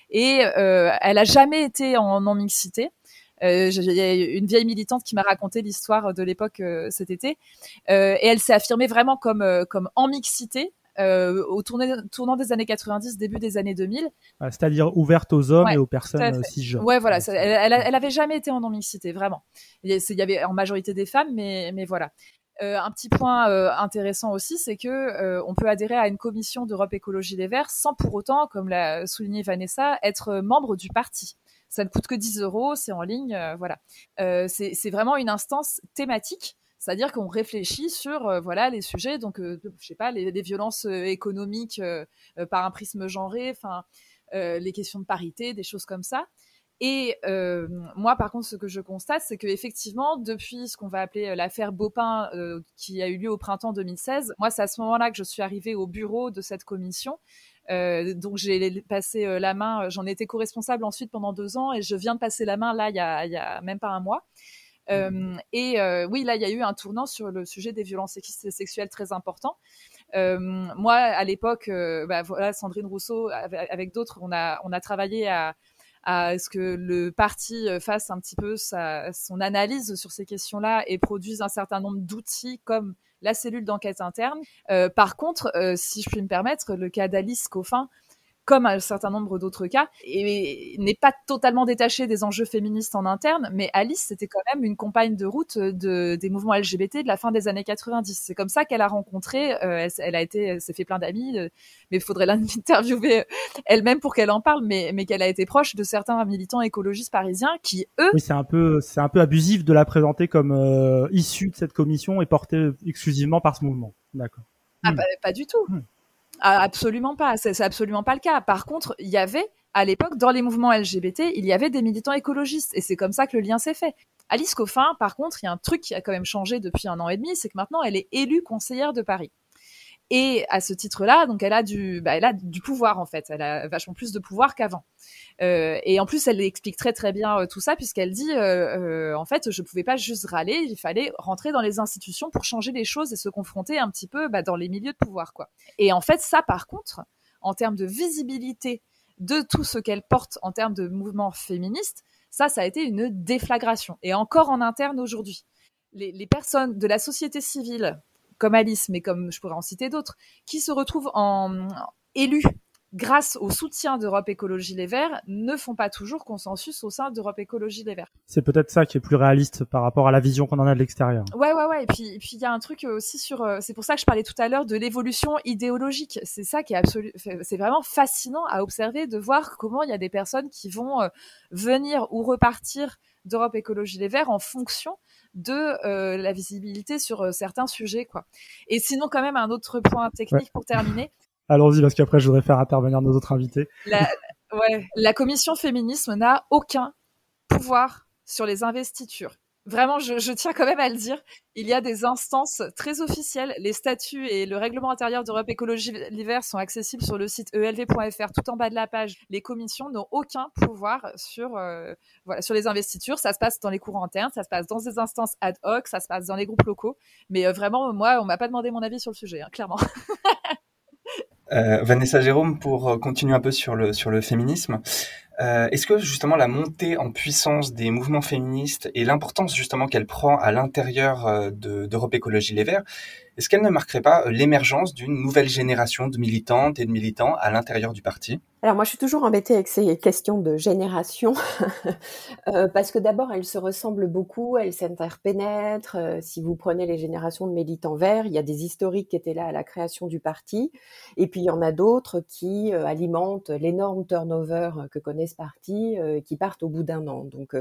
L: et euh, elle a jamais été en non-mixité. Euh, Il y a une vieille militante qui m'a raconté l'histoire de l'époque euh, cet été, euh, et elle s'est affirmée vraiment comme comme en mixité, euh, au tournant, tournant des années 90, début des années 2000.
D: C'est-à-dire ouverte aux hommes ouais, et aux personnes si jeunes.
L: Ouais, voilà. Ça, elle, elle, elle, avait jamais été en non-mixité, vraiment. Il y avait en majorité des femmes, mais, mais voilà. Euh, un petit point euh, intéressant aussi, c'est que euh, on peut adhérer à une commission d'Europe Écologie Les Verts sans pour autant, comme l'a souligné Vanessa, être membre du parti. Ça ne coûte que 10 euros, c'est en ligne, euh, voilà. c'est vraiment une instance thématique c'est-à-dire qu'on réfléchit sur euh, voilà les sujets, donc euh, je sais pas les, violences euh, économiques par un prisme genré, enfin les questions de parité, des choses comme ça. Et euh, moi, par contre, ce que je constate, c'est que effectivement, depuis ce qu'on va appeler l'affaire Bopin, euh, qui a eu lieu au printemps 2016, moi, c'est à ce moment-là que je suis arrivée au bureau de cette commission. Euh, donc j'ai passé la main, j'en étais co-responsable ensuite pendant deux ans, et je viens de passer la main là il y y a même pas un mois. Euh, et euh, oui, là, il y a eu un tournant sur le sujet des violences sexuelles très important. Euh, moi, à l'époque, bah, voilà, Sandrine Rousseau, avec, avec d'autres, on a, on a travaillé à, à ce que le parti fasse un petit peu sa, son analyse sur ces questions-là et produise un certain nombre d'outils comme la cellule d'enquête interne. Euh, par contre, euh, si je puis me permettre, le cas d'Alice Coffin, comme un certain nombre d'autres cas, et n'est pas totalement détachée des enjeux féministes en interne, mais Alice, c'était quand même une compagne de route de, des mouvements LGBT de la fin des années 90. C'est comme ça qu'elle a rencontré, euh, elle, elle, a été, s'est fait plein d'amis, euh, mais il faudrait l'interviewer elle-même pour qu'elle en parle, mais, mais qu'elle a été proche de certains militants écologistes parisiens qui, eux...
D: Oui, c'est un peu, c'est un peu abusif de la présenter comme euh, issue de cette commission et portée exclusivement par ce mouvement. D'accord.
L: Ah, hmm. pas, pas, du tout. Hmm. Absolument pas, c'est absolument pas le cas. Par contre, il y avait à l'époque dans les mouvements LGBT, il y avait des militants écologistes et c'est comme ça que le lien s'est fait. Alice Coffin, par contre, il y a un truc qui a quand même changé depuis un an et demi, c'est que maintenant elle est élue conseillère de Paris. Et à ce titre-là, donc elle a du, bah, elle a du pouvoir en fait. Elle a vachement plus de pouvoir qu'avant. Euh, et en plus, elle explique très très bien euh, tout ça puisqu'elle dit, euh, en fait, je pouvais pas juste râler, il fallait rentrer dans les institutions pour changer les choses et se confronter un petit peu bah, dans les milieux de pouvoir, quoi. Et en fait, ça, par contre, en termes de visibilité de tout ce qu'elle porte en termes de mouvement féministe, ça, ça a été une déflagration. Et encore en interne aujourd'hui. Les personnes de la société civile comme Alice, mais comme je pourrais en citer d'autres, qui se retrouvent en élus grâce au soutien d'Europe Écologie Les Verts, ne font pas toujours consensus au sein d'Europe Écologie Les Verts.
D: C'est peut-être ça qui est plus réaliste par rapport à la vision qu'on en a de l'extérieur.
L: Ouais, ouais, ouais. Et puis, et puis il y a un truc aussi sur. C'est pour ça que je parlais tout à l'heure de l'évolution idéologique. C'est ça qui est absolu. C'est vraiment fascinant à observer de voir comment il y a des personnes qui vont venir ou repartir d'Europe Écologie Les Verts en fonction de euh, la visibilité sur euh, certains sujets, quoi. Et sinon, quand même, un autre point technique ouais. pour terminer.
D: Allons-y, parce qu'après, je voudrais faire intervenir nos autres invités.
L: La, ouais, la commission féminisme n'a aucun pouvoir sur les investitures. Vraiment, je, je, tiens quand même à le dire. Il y a des instances très officielles. Les statuts et le règlement intérieur d'Europe Écologie l'hiver sont accessibles sur le site elv.fr, tout en bas de la page. Les commissions n'ont aucun pouvoir sur, euh, voilà, sur les investitures. Ça se passe dans les courants internes, ça se passe dans des instances ad hoc, ça se passe dans les groupes locaux. Mais euh, vraiment, moi, on m'a pas demandé mon avis sur le sujet, hein, clairement.
G: Euh, Vanessa Jérôme, pour euh, continuer un peu sur le, sur le féminisme, euh, est-ce que justement la montée en puissance des mouvements féministes et l'importance justement qu'elle prend à l'intérieur euh, d'Europe Écologie Les Verts, est-ce qu'elle ne marquerait pas l'émergence d'une nouvelle génération de militantes et de militants à l'intérieur du parti?
J: Alors moi, je suis toujours embêtée avec ces questions de génération, euh, parce que d'abord, elles se ressemblent beaucoup, elles s'interpénètrent. Euh, si vous prenez les générations de militants verts, il y a des historiques qui étaient là à la création du parti, et puis il y en a d'autres qui euh, alimentent l'énorme turnover que connaît ce parti, qui partent au bout d'un an. Donc,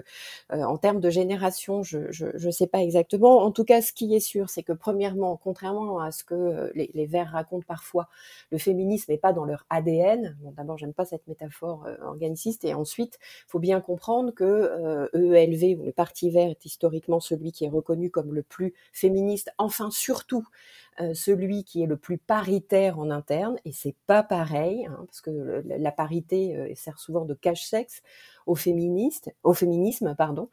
J: en termes de génération, je ne sais pas exactement. En tout cas, ce qui est sûr, c'est que premièrement, contrairement à ce que les, les Verts racontent parfois, le féminisme n'est pas dans leur ADN. D'abord, j'aime pas cette métaphore euh, organiciste. Et ensuite, il faut bien comprendre que euh, EELV, ou le Parti vert, est historiquement celui qui est reconnu comme le plus féministe, enfin surtout euh, celui qui est le plus paritaire en interne. Et c'est pas pareil, hein, parce que la parité sert souvent de cache-sexe au au féminisme, pardon.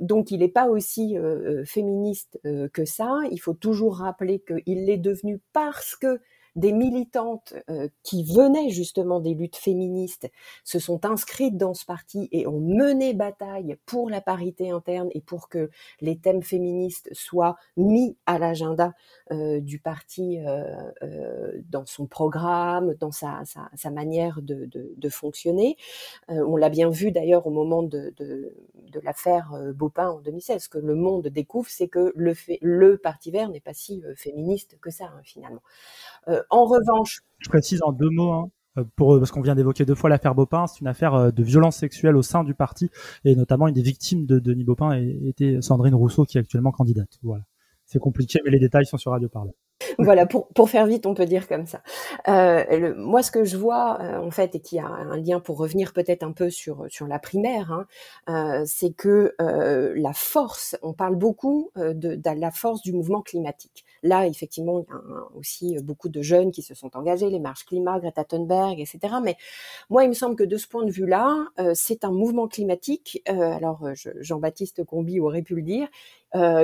J: donc il n'est pas aussi féministe que ça. Il faut toujours rappeler qu'il l'est devenu parce que des militantes euh, qui venaient justement des luttes féministes se sont inscrites dans ce parti et ont mené bataille pour la parité interne et pour que les thèmes féministes soient mis à l'agenda euh, du parti euh, dans son programme, dans sa, sa, manière de, de, fonctionner. on l'a bien vu d'ailleurs au moment de, de, de l'affaire Baupin en 2016. Ce que le monde découvre, c'est que le, le Parti vert n'est pas si féministe que ça, hein, finalement. Euh, en revanche,
D: je précise en deux mots. Hein, euh, pour, parce qu'on vient d'évoquer deux fois l'affaire Bopin, c'est une affaire euh, de violence sexuelle au sein du parti, et notamment une des victimes de Denis Bopin était Sandrine Rousseau, qui est actuellement candidate. Voilà. C'est compliqué, mais les détails sont sur Radio Parle.
J: voilà, pour, pour faire vite, on peut dire comme ça. Euh, moi, ce que je vois, euh, en fait, et qui a un lien pour revenir peut-être un peu sur, sur la primaire, hein, euh, c'est que euh, la force, on parle beaucoup euh, de, de, la force du mouvement climatique. Là, effectivement, il y a aussi beaucoup de jeunes qui se sont engagés, les marches climat, Greta Thunberg, etc. Mais moi, il me semble que de ce point de vue-là, c'est un mouvement climatique, alors Jean-Baptiste Combi aurait pu le dire,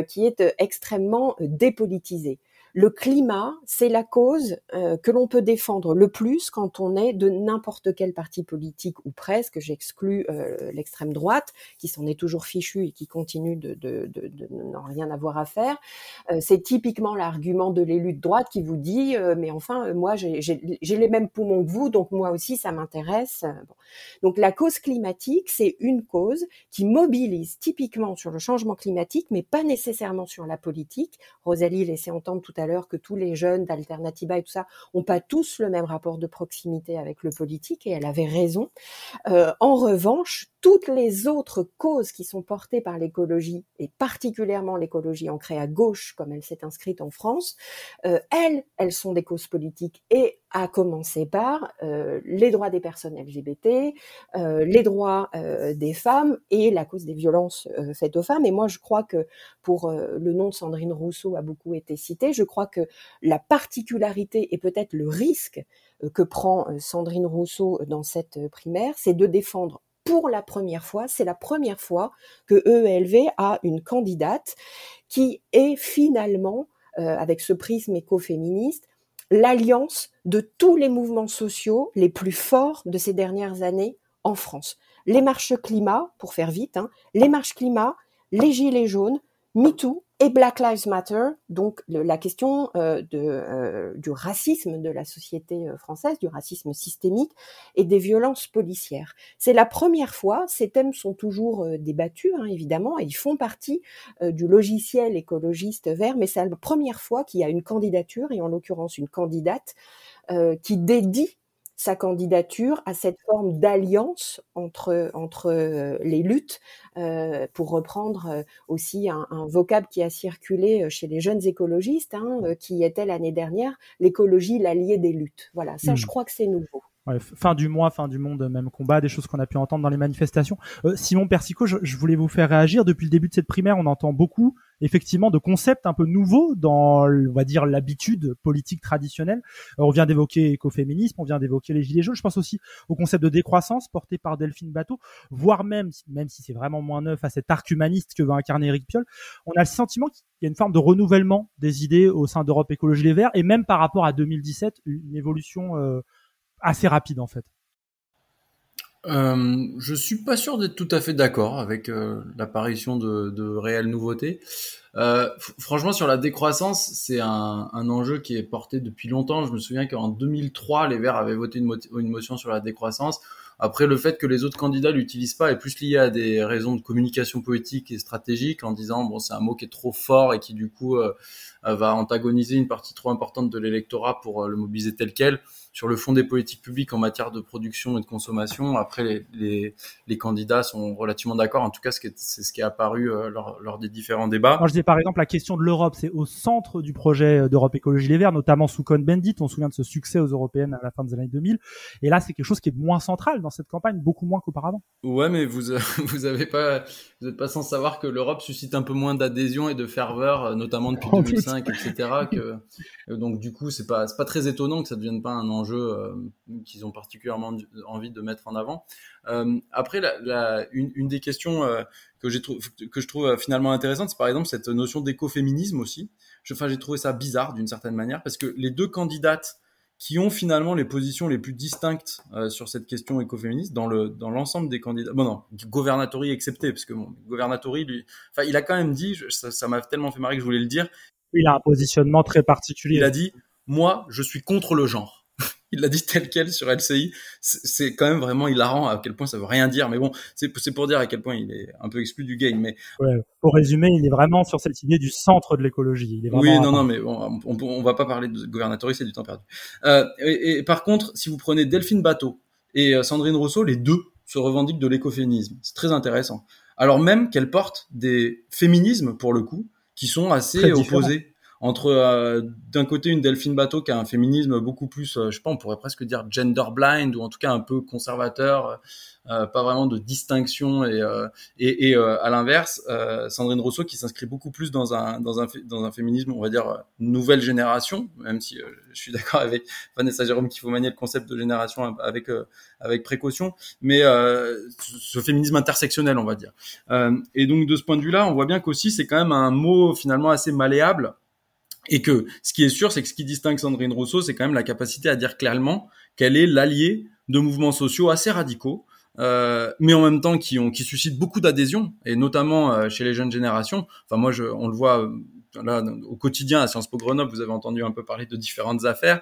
J: qui est extrêmement dépolitisé le climat, c'est la cause euh, que l'on peut défendre le plus quand on est de n'importe quel parti politique ou presque. J'exclus euh, l'extrême droite, qui s'en est toujours fichu et qui continue de, n'en rien avoir à faire. Euh, c'est typiquement l'argument de l'élu de droite qui vous dit mais enfin moi j'ai les mêmes poumons que vous, donc moi aussi ça m'intéresse. Donc la cause climatique, c'est une cause qui mobilise typiquement sur le changement climatique, mais pas nécessairement sur la politique. Rosalie laissait entendre tout à que tous les jeunes d'Alternativa et tout ça ont pas tous le même rapport de proximité avec le politique et elle avait raison. Euh, en revanche, toutes les autres causes qui sont portées par l'écologie, et particulièrement l'écologie ancrée à gauche, comme elle s'est inscrite en France, euh, elles, elles sont des causes politiques, et à commencer par euh, les droits des personnes LGBT, euh, les droits des femmes et la cause des violences faites aux femmes. Et moi, je crois que pour le nom de Sandrine Rousseau a beaucoup été cité, je crois que la particularité et peut-être le risque que prend Sandrine Rousseau dans cette primaire, c'est de défendre pour la première fois, c'est la première fois que EELV a une candidate qui est finalement, euh, avec ce prisme écoféministe, l'alliance de tous les mouvements sociaux les plus forts de ces dernières années en France. Les marches climat, pour faire vite, hein, les marches climat, les gilets jaunes, MeToo et Black Lives Matter, donc la question euh, euh, du racisme de la société euh, française, du racisme systémique et des violences policières. C'est la première fois, ces thèmes sont toujours débattus, hein, évidemment, et ils font partie du logiciel écologiste vert, mais c'est la première fois qu'il y a une candidature, et en l'occurrence une candidate, qui dédie sa candidature à cette forme d'alliance entre, entre euh, les luttes, euh, pour reprendre euh, aussi un, un, vocable qui a circulé chez les jeunes écologistes, hein, qui était l'année dernière l'écologie, l'allié des luttes. Voilà, ça, je mmh. crois que c'est nouveau.
D: Ouais, fin du mois, fin du monde, même combat, des choses qu'on a pu entendre dans les manifestations. Euh, Simon Persico, je, je, voulais vous faire réagir. Depuis le début de cette primaire, on entend beaucoup, effectivement, de concepts un peu nouveaux dans, on va dire, l'habitude politique traditionnelle. Euh, on vient d'évoquer écoféminisme, on vient d'évoquer les gilets jaunes. Je pense aussi au concept de décroissance porté par Delphine Bateau, voire même, même si c'est vraiment moins neuf, à cet arc humaniste que veut incarner Eric Piolle. On a le sentiment qu'il y a une forme de renouvellement des idées au sein d'Europe Écologie Les Verts et même par rapport à 2017, une évolution euh, assez rapide en fait.
K: Euh, je suis pas sûr d'être tout à fait d'accord avec euh, l'apparition de, de, réelles nouveautés. Euh, franchement, sur la décroissance, c'est un, un, enjeu qui est porté depuis longtemps. Je me souviens qu'en 2003, les Verts avaient voté une, une, motion sur la décroissance. Après, le fait que les autres candidats l'utilisent pas est plus lié à des raisons de communication politique et stratégique, en disant bon, c'est un mot qui est trop fort et qui du coup euh, va antagoniser une partie trop importante de l'électorat pour le mobiliser tel quel sur le fond des politiques publiques en matière de production et de consommation. Après, les, les, les candidats sont relativement d'accord. En tout cas, c'est ce qui est apparu euh, lors, lors, des différents débats.
D: Moi, je disais par exemple la question de l'Europe, c'est au centre du projet d'Europe Écologie Les Verts, notamment sous Cohn-Bendit. On se souvient de ce succès aux européennes à la fin des années 2000. Et là, c'est quelque chose qui est moins central dans cette campagne, beaucoup moins qu'auparavant.
K: Ouais, mais vous vous avez pas vous êtes pas sans savoir que l'Europe suscite un peu moins d'adhésion et de ferveur, euh, notamment depuis 2005, etc. Que donc du coup, c'est pas c'est pas très étonnant que ça devienne pas un enjeu euh, qu'ils ont particulièrement envie de mettre en avant. Euh, après, la, la, une, une, des questions euh, que, j'ai que je trouve finalement intéressante, c'est par exemple cette notion d'écoféminisme aussi. Enfin, j'ai trouvé ça bizarre d'une certaine manière parce que les deux candidates qui ont finalement les positions les plus distinctes euh, sur cette question écoféministe dans le dans l'ensemble des candidats. Bon non, Governatori excepté parce que bon, Governatori lui, enfin il a quand même dit, ça m'a tellement fait marrer que je voulais le dire.
D: Il a un positionnement très particulier.
K: Il a dit, moi je suis contre le genre il l'a dit tel quel sur LCI. C'est quand même vraiment hilarant à quel point ça veut rien dire. Mais bon, c'est pour dire à quel point il est un peu exclu du game. Mais
D: ouais, pour résumer, il est vraiment sur cette idée du centre de l'écologie.
K: Oui, non, non, mais bon, on, on, va pas parler de gouvernatorial, c'est du temps perdu. Euh, et, et, par contre, si vous prenez Delphine Bateau et euh, Sandrine Rousseau, les deux se revendiquent de l'écoféminisme. C'est très intéressant. Alors même qu'elles portent des féminismes pour le coup qui sont assez opposés entre euh, d'un côté une Delphine Bateau qui a un féminisme beaucoup plus, euh, je sais pas, on pourrait presque dire gender blind ou en tout cas un peu conservateur, euh, pas vraiment de distinction et et, et à l'inverse Sandrine Rousseau qui s'inscrit beaucoup plus dans un dans un dans un féminisme on va dire nouvelle génération, même si je suis d'accord avec Vanessa Jérôme qu'il faut manier le concept de génération avec avec précaution, mais ce féminisme intersectionnel on va dire. et donc de ce point de vue là, on voit bien qu'aussi c'est quand même un mot finalement assez malléable et que ce qui est sûr, c'est que ce qui distingue Sandrine Rousseau, c'est quand même la capacité à dire clairement qu'elle est l'allié de mouvements sociaux assez radicaux, euh, mais en même temps qui, suscitent beaucoup d'adhésion, et notamment euh, chez les jeunes générations. Enfin, moi, on le voit euh, là au quotidien à Sciences Po Grenoble, vous avez entendu un peu parler de différentes affaires,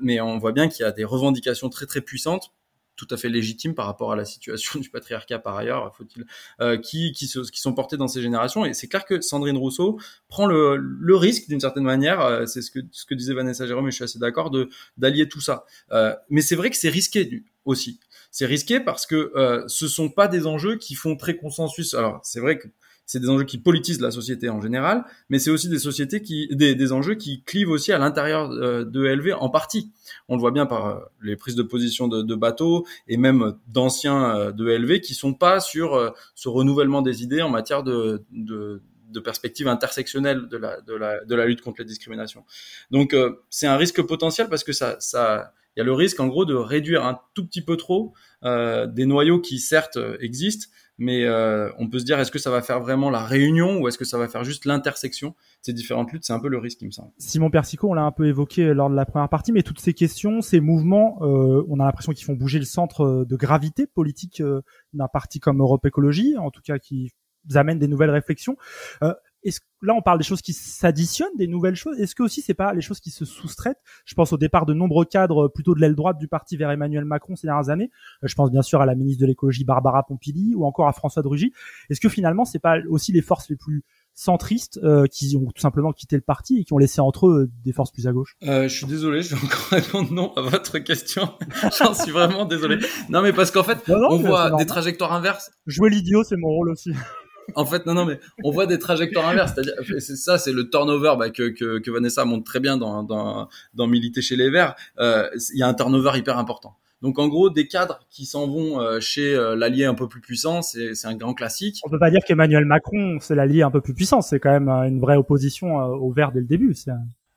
K: mais on voit bien qu'il y a des revendications très très puissantes tout à fait légitime par rapport à la situation du patriarcat par ailleurs, faut-il, euh, qui, qui, qui, sont portés dans ces générations. Et c'est clair que Sandrine Rousseau prend le, risque d'une certaine manière, euh, c'est ce que, ce que disait Vanessa Jérôme, et je suis assez d'accord, de d'allier tout ça. Euh, mais c'est vrai que c'est risqué aussi. C'est risqué parce que ce sont pas des enjeux qui font très consensus. Alors c'est vrai que c'est des enjeux qui politisent la société en général, mais c'est aussi des sociétés qui, des, enjeux qui clivent aussi à l'intérieur euh, de LV en partie. On le voit bien par euh, les prises de position de, de bateaux et même d'anciens euh, de LV qui sont pas sur ce renouvellement des idées en matière de, de de perspective intersectionnelle de la, de la, de la lutte contre les discriminations. Donc c'est un risque potentiel parce que ça, ça, il y a le risque en gros de réduire un tout petit peu trop euh, des noyaux qui certes existent, mais euh, on peut se dire est-ce que ça va faire vraiment la réunion ou est-ce que ça va faire juste l'intersection ces différentes luttes? C'est un peu le risque, il me semble.
D: Simon Persico, on l'a un peu évoqué lors de la première partie, mais toutes ces questions, ces mouvements, euh, on a l'impression qu'ils font bouger le centre de gravité politique euh, d'un parti comme Europe Écologie, en tout cas qui amènent des nouvelles réflexions. Euh, est-ce là on parle des choses qui s'additionnent, des nouvelles choses. Est-ce que aussi c'est pas les choses qui se soustraitent? Je pense au départ de nombreux cadres plutôt de l'aile droite du parti vers Emmanuel Macron ces dernières années. Euh, je pense bien sûr à la ministre de l'écologie Barbara Pompili ou encore à François de Rugy. Est-ce que finalement c'est pas aussi les forces les plus centristes euh, qui ont tout simplement quitté le parti et qui ont laissé entre eux des forces plus à gauche?
K: Euh, Je suis désolé, je vais encore répondre non à votre question. J'en suis vraiment désolé. Non mais parce qu'en fait, on voit des trajectoires inverses.
D: Jouer l'idiot, c'est mon rôle aussi
K: en fait, non, non, mais on voit des trajectoires inverses. C'est ça, c'est le turnover bah, que, que, que, Vanessa montre très bien dans, dans, dans Militer chez les Verts. Euh, il y a un turnover hyper important. Donc en gros, des cadres qui s'en vont chez l'allié un peu plus puissant, c'est un grand classique.
D: On peut pas dire qu'Emmanuel Macron, c'est l'allié un peu plus puissant. C'est quand même une vraie opposition au vert dès le début.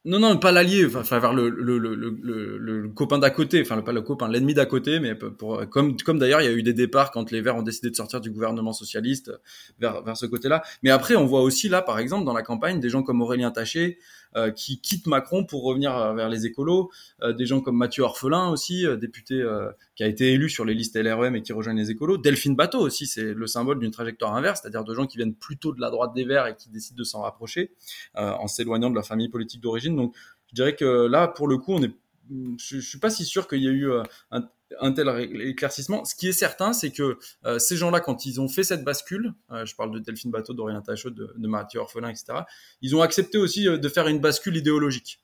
K: Non, non, pas l'allié, enfin, vers le, le, le, le, copain d'à côté, enfin, pas le copain, l'ennemi d'à côté, mais pour, comme, comme d'ailleurs, il y a eu des départs quand les Verts ont décidé de sortir du gouvernement socialiste vers, vers ce côté-là. Mais après, on voit aussi là, par exemple, dans la campagne, des gens comme Aurélien Taché, qui quittent Macron pour revenir euh, vers les écolos. Euh, des gens comme Mathieu Orphelin aussi, député qui a été élu sur les listes LREM et qui rejoignent les écolos. Delphine Bateau aussi, c'est le symbole d'une trajectoire inverse, c'est-à-dire de gens qui viennent plutôt de la droite des Verts et qui décident de s'en rapprocher en s'éloignant de leur famille politique d'origine. Donc je dirais que là, pour le coup, on est je, je suis pas si sûr qu'il y a eu un, un tel éclaircissement. Ce qui est certain, c'est que euh, ces gens-là, quand ils ont fait cette bascule, euh, je parle de Delphine Bateau, d'Orient Tachot, de, de Mathieu Orphelin, etc., ils ont accepté aussi euh, de faire une bascule idéologique.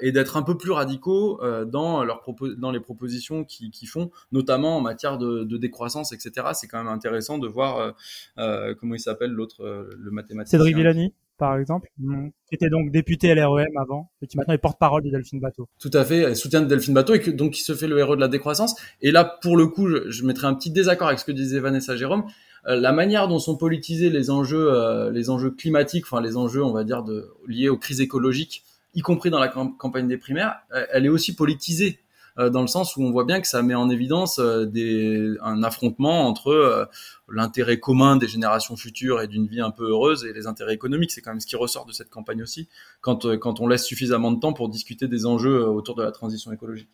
K: et d'être un peu plus radicaux dans, dans les propositions qu'ils font, notamment en matière de, de décroissance, etc. C'est quand même intéressant de voir comment il s'appelle l'autre, le mathématicien.
D: Cédric Villani? Par exemple, qui était donc député LREM avant, et qui maintenant est porte-parole de Delphine Bateau.
K: Tout à fait, soutien de Delphine Bateau, et donc qui se fait le héros de la décroissance. Et là, pour le coup, je, je mettrai un petit désaccord avec ce que disait Vanessa Jérôme. Euh, la manière dont sont politisés les enjeux, euh, les enjeux climatiques, enfin les enjeux, on va dire, liés aux crises écologiques, y compris dans la campagne des primaires, euh, elle est aussi politisée dans le sens où on voit bien que ça met en évidence euh, des, un affrontement entre euh, l'intérêt commun des générations futures et d'une vie un peu heureuse et les intérêts économiques. C'est quand même ce qui ressort de cette campagne aussi, quand, quand on laisse suffisamment de temps pour discuter des enjeux autour de la transition écologique.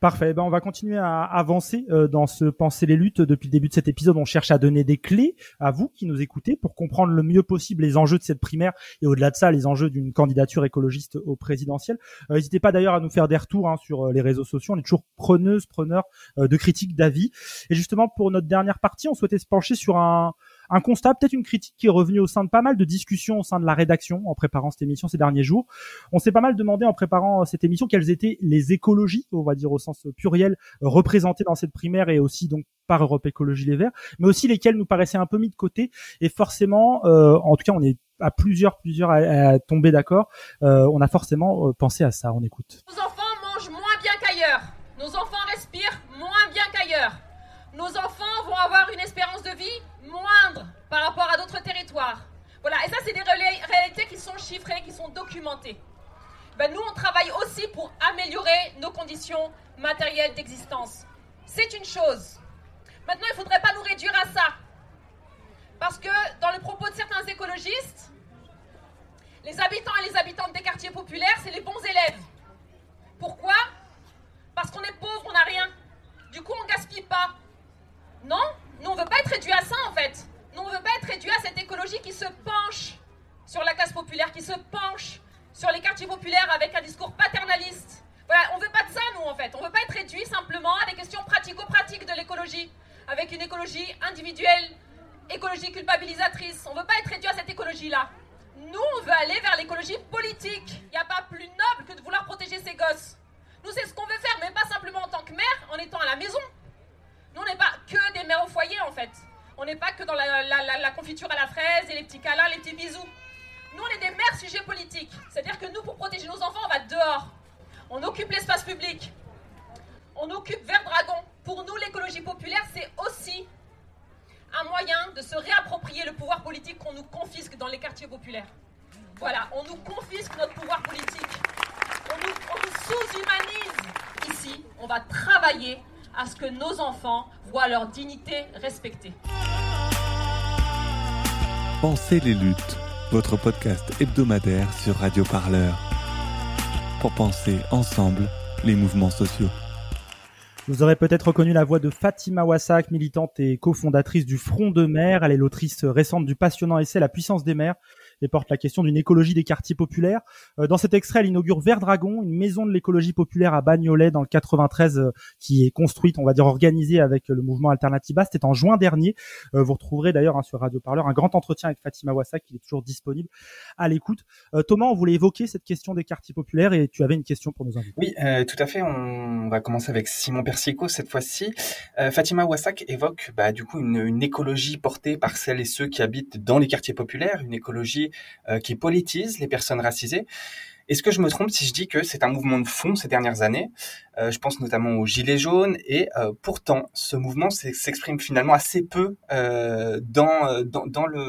D: Parfait. Ben, on va continuer à avancer euh, dans ce penser les luttes. Depuis le début de cet épisode, on cherche à donner des clés à vous qui nous écoutez pour comprendre le mieux possible les enjeux de cette primaire et au-delà de ça, les enjeux d'une candidature écologiste au présidentiel. Euh, n'hésitez pas d'ailleurs à nous faire des retours hein, sur euh, les réseaux sociaux. On est toujours preneuse, preneur de critiques, d'avis. Et justement, pour notre dernière partie, on souhaitait se pencher sur un un constat, peut-être une critique qui est revenue au sein de pas mal de discussions au sein de la rédaction en préparant cette émission ces derniers jours. On s'est pas mal demandé en préparant euh, cette émission quelles étaient les écologies, on va dire au sens pluriel, euh, représentées dans cette primaire et aussi donc par Europe Écologie Les Verts, mais aussi lesquelles nous paraissaient un peu mis de côté. Et forcément, euh, en tout cas, on est à plusieurs, plusieurs à, tomber d'accord. on a forcément pensé à ça. On écoute.
P: Nos enfants mangent moins bien qu'ailleurs. Nos enfants respirent moins bien qu'ailleurs. Nos enfants vont avoir une espérance de vie par rapport à d'autres territoires. Voilà, et ça, c'est des réalités qui sont chiffrées, qui sont documentées. Ben, nous, on travaille aussi pour améliorer nos conditions matérielles d'existence. C'est une chose. Maintenant, il ne faudrait pas nous réduire à ça. Parce que dans le propos de certains écologistes, les habitants et les habitantes des quartiers populaires, c'est les bons élèves. Pourquoi? Parce qu'on est pauvre, on n'a rien. Du coup, on ne gaspille pas. Non? Nous, on ne veut pas être réduit à ça, en fait. Nous, on ne veut pas être réduit à cette écologie qui se penche sur la classe populaire, qui se penche sur les quartiers populaires avec un discours paternaliste. Voilà, on ne veut pas de ça, nous, en fait. On ne veut pas être réduit simplement à des questions pratico-pratiques de l'écologie, avec une écologie individuelle, écologie culpabilisatrice. On ne veut pas être réduit à cette écologie-là. Nous, on veut aller vers l'écologie politique. Il n'y a pas plus noble que de vouloir protéger ses gosses. Nous, c'est ce qu'on veut faire, mais pas simplement en tant que mère, en étant à la maison, nous, on n'est pas que des mères au foyer, en fait. On n'est pas que dans la, confiture à la fraise et les petits câlins, les petits bisous. Nous, on est des mères sujets politiques. C'est-à-dire que nous, pour protéger nos enfants, on va dehors. On occupe l'espace public. On occupe Vert Dragon. Pour nous, l'écologie populaire, c'est aussi un moyen de se réapproprier le pouvoir politique qu'on nous confisque dans les quartiers populaires. Voilà, on nous confisque notre pouvoir politique. On nous sous-humanise. Ici, on va travailler à ce que nos enfants voient leur dignité respectée.
O: Pensez les luttes, votre podcast hebdomadaire sur Radio Parleur. Pour penser ensemble les mouvements sociaux.
D: Vous aurez peut-être reconnu la voix de Fatima Wassak, militante et cofondatrice du Front de Mer. Elle est l'autrice récente du passionnant essai La puissance des mers, et porte la question d'une écologie des quartiers populaires. Euh, dans cet extrait, elle inaugure Vert Dragon, une maison de l'écologie populaire à Bagnolet dans le 93 euh, qui est construite, on va dire organisée avec le mouvement Alternativa. C'était en juin dernier. Euh, vous retrouverez d'ailleurs hein, sur Radio Parleur un grand entretien avec Fatima Wassak qui est toujours disponible à l'écoute. Thomas, on voulait évoquer cette question des quartiers populaires et tu avais une question pour nos invités.
G: Oui, tout à fait. On va commencer avec Simon Persico cette fois-ci. Fatima Wassak évoque bah, du coup une, une écologie portée par celles et ceux qui habitent dans les quartiers populaires, une écologie qui politise les personnes racisées. Est-ce que je me trompe si je dis que c'est un mouvement de fond ces dernières années euh, Je pense notamment aux Gilets jaunes et euh, pourtant ce mouvement s'exprime finalement assez peu euh,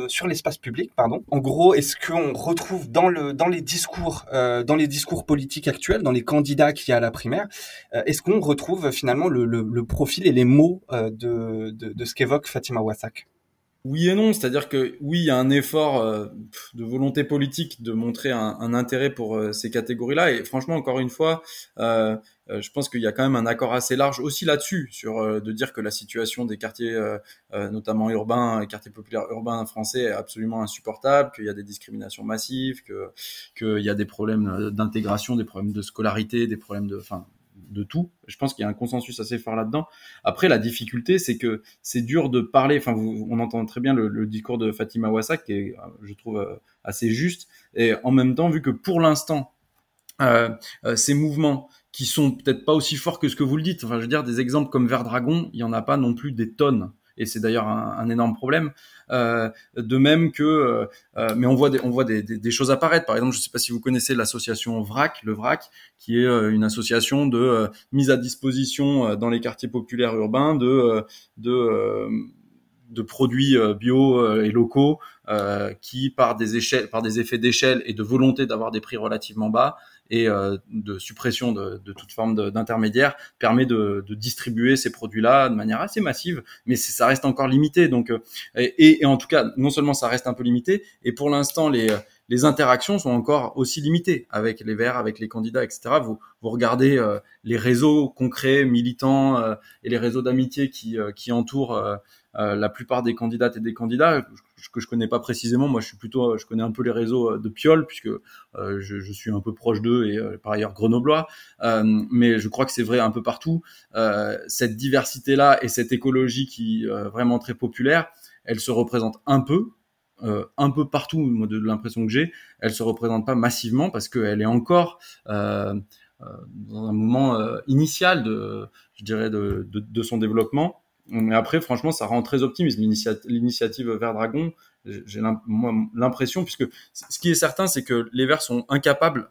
G: sur l'espace public. En gros, est-ce qu'on retrouve dans le dans les discours politiques actuels, dans les candidats qu'il y a à la primaire, est-ce qu'on retrouve finalement le, profil et les mots de, de, de ce qu'évoque Fatima Wassak
K: oui et non, c'est-à-dire que oui, il y a un effort euh, de volonté politique de montrer un, intérêt pour euh, ces catégories-là. Et franchement, encore une fois, euh, je pense qu'il y a quand même un accord assez large aussi là-dessus, sur de dire que la situation des quartiers, notamment urbains, quartiers populaires urbains français, est absolument insupportable, qu'il y a des discriminations massives, que qu'il y a des problèmes d'intégration, des problèmes de scolarité, des problèmes de, enfin, de tout. Je pense qu'il y a un consensus assez fort là-dedans. Après, la difficulté, c'est que c'est dur de parler. Enfin, on entend très bien le, discours de Fatima Wassak, qui est, je trouve, euh, assez juste. Et en même temps, vu que pour l'instant, euh, euh, ces mouvements qui sont peut-être pas aussi forts que ce que vous le dites. Enfin, je veux dire, des exemples comme Vert Dragon, il y en a pas non plus des tonnes et c'est d'ailleurs un, un, énorme problème. Euh, de même que, euh, euh, mais on voit des, on voit des, des, choses apparaître. Par exemple, je ne sais pas si vous connaissez l'association VRAC, le VRAC, qui est une association de mise à disposition dans les quartiers populaires urbains de de de produits bio et locaux qui, par des échelles, par des effets d'échelle et de volonté d'avoir des prix relativement bas, et euh, de suppression de, de toute forme d'intermédiaire permet de, de, distribuer ces produits-là de manière assez massive, mais ça reste encore limité. Donc, euh, et, et, en tout cas, non seulement ça reste un peu limité, et pour l'instant les les interactions sont encore aussi limitées avec les Verts, avec les candidats, etc. Vous, vous regardez euh, les réseaux concrets, militants et les réseaux d'amitié qui, qui entourent la plupart des candidates et des candidats que je connais pas précisément. Moi, je suis plutôt, je connais un peu les réseaux euh, de Piol puisque euh, je, je, suis un peu proche d'eux et euh, par ailleurs grenoblois. mais je crois que c'est vrai un peu partout. cette diversité-là et cette écologie qui est vraiment très populaire, elle se représente un peu, un peu partout, moi, de l'impression que j'ai. Elle se représente pas massivement parce qu'elle est encore dans un moment initial de, je dirais, de, de, de son développement. Mais après, franchement, ça rend très optimiste. L'initiative Vert Dragon, j'ai l'impression, puisque ce qui est certain, c'est que les Verts sont incapables,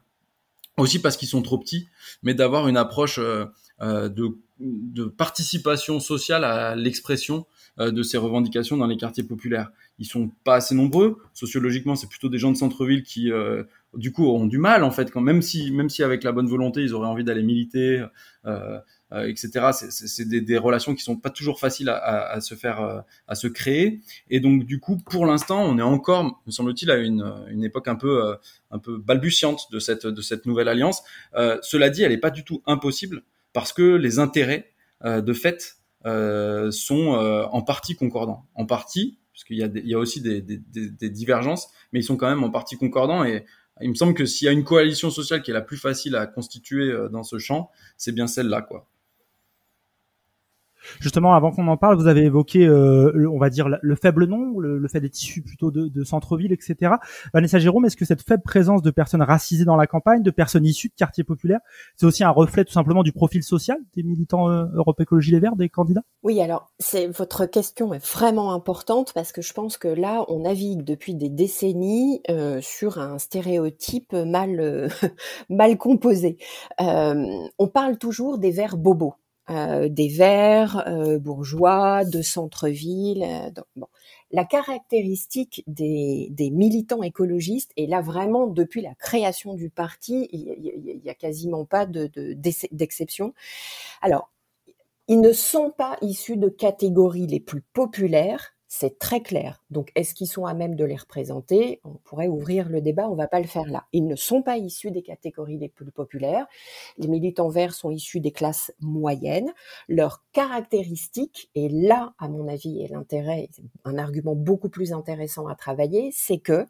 K: aussi parce qu'ils sont trop petits, mais d'avoir une approche euh, euh, de, participation sociale à l'expression euh, de ces revendications dans les quartiers populaires. Ils sont pas assez nombreux. Sociologiquement, c'est plutôt des gens de centre-ville qui, du coup, ont du mal en fait, quand même si, même si avec la bonne volonté, ils auraient envie d'aller militer. Euh, etc. C'est des, des, relations qui sont pas toujours faciles à, à, à, se faire, euh, à se créer. Et donc du coup, pour l'instant, on est encore, me semble-t-il, à une, une époque un peu, euh, un peu balbutiante de cette, de cette nouvelle alliance. Euh, cela dit, elle n'est pas du tout impossible parce que les intérêts de fait sont en partie concordants. En partie, parce qu'il y, a il y a aussi des, des, des, divergences, mais ils sont quand même en partie concordants et il me semble que s'il y a une coalition sociale qui est la plus facile à constituer dans ce champ, c'est bien celle-là, quoi.
D: Justement, avant qu'on en parle, vous avez évoqué, euh, on va dire, le faible nombre, le, fait d'être issu plutôt de, centre-ville, etc. Vanessa Jérôme, est-ce que cette faible présence de personnes racisées dans la campagne, de personnes issues de quartiers populaires, c'est aussi un reflet tout simplement du profil social des militants euh, Europe Écologie Les Verts, des candidats?
J: Oui, alors votre question est vraiment importante parce que je pense que là, on navigue depuis des décennies euh, sur un stéréotype mal euh, mal composé. On parle toujours des Verts bobos. Euh, des verts euh, bourgeois, de centre-ville. Euh, bon. La caractéristique des, des, militants écologistes, et là vraiment depuis la création du parti, il n'y a quasiment pas d'exception. De, Alors, ils ne sont pas issus de catégories les plus populaires, c'est très clair. Donc, est-ce qu'ils sont à même de les représenter? On pourrait ouvrir le débat, on va pas le faire là. Ils ne sont pas issus des catégories les plus populaires. Les militants verts sont issus des classes moyennes. Leur caractéristique, et là, à mon avis, est l'intérêt, un argument beaucoup plus intéressant à travailler, c'est que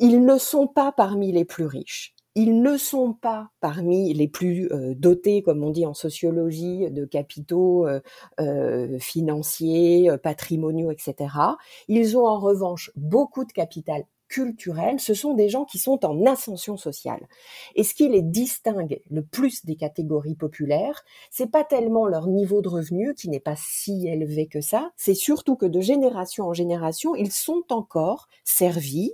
J: ils ne sont pas parmi les plus riches ils ne sont pas parmi les plus euh, dotés, comme on dit en sociologie, de capitaux euh, euh, financiers, patrimoniaux, etc. Ils ont en revanche beaucoup de capital culturel. Ce sont des gens qui sont en ascension sociale. Et ce qui les distingue le plus des catégories populaires, c'est pas tellement leur niveau de revenu qui n'est pas si élevé que ça, c'est surtout que de génération en génération, ils sont encore servis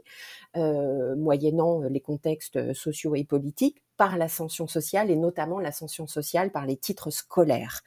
J: euh, moyennant les contextes sociaux et politiques, par l'ascension sociale et notamment l'ascension sociale par les titres scolaires.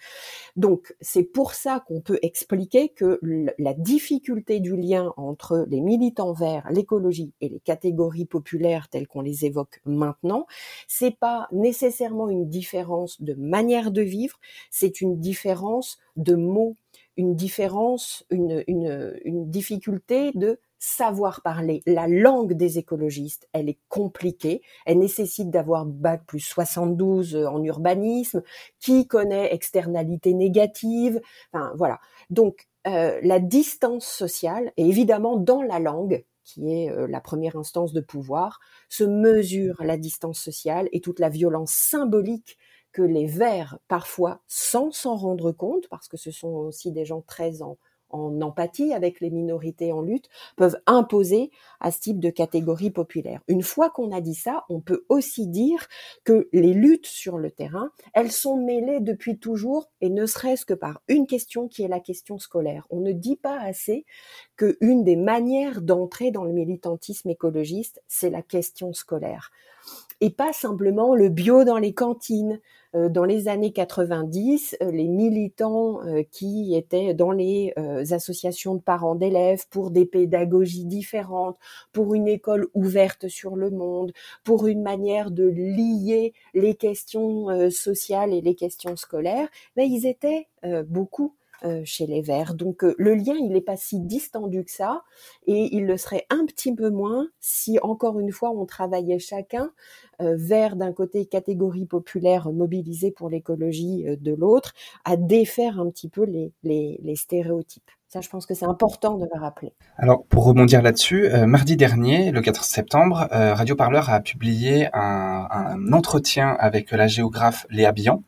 J: Donc c'est pour ça qu'on peut expliquer que la difficulté du lien entre les militants verts, l'écologie et les catégories populaires telles qu'on les évoque maintenant, c'est pas nécessairement une différence de manière de vivre, c'est une différence de mots, une différence, une difficulté de savoir parler. La langue des écologistes, elle est compliquée. Elle nécessite d'avoir bac plus 72 euh, en urbanisme. Qui connaît externalité négative Enfin voilà. Donc euh, la distance sociale, et évidemment dans la langue, qui est euh, la première instance de pouvoir, se mesure la distance sociale et toute la violence symbolique que les Verts, parfois sans s'en rendre compte, parce que ce sont aussi des gens très en, en empathie avec les minorités en lutte, peuvent imposer à ce type de catégorie populaire. Une fois qu'on a dit ça, on peut aussi dire que les luttes sur le terrain, elles sont mêlées depuis toujours, et ne serait-ce que par une question qui est la question scolaire. On ne dit pas assez que une des manières d'entrer dans le militantisme écologiste, c'est la question scolaire. Et pas simplement le bio dans les cantines, euh, dans les années 90, euh, les militants euh, qui étaient dans les associations de parents d'élèves pour des pédagogies différentes, pour une école ouverte sur le monde, pour une manière de lier les questions sociales et les questions scolaires, mais ils étaient beaucoup chez les Verts. Donc le lien, il n'est pas si distendu que ça, et il le serait un petit peu moins si, encore une fois, on travaillait chacun euh, vers d'un côté catégorie populaire mobilisée pour l'écologie euh, de l'autre, à défaire un petit peu les, stéréotypes. Ça, je pense que c'est important de le rappeler.
G: Alors, pour rebondir là-dessus, euh, mardi dernier, le 4 septembre, Radio Parleur a publié un, un, entretien avec la géographe Léa Bian.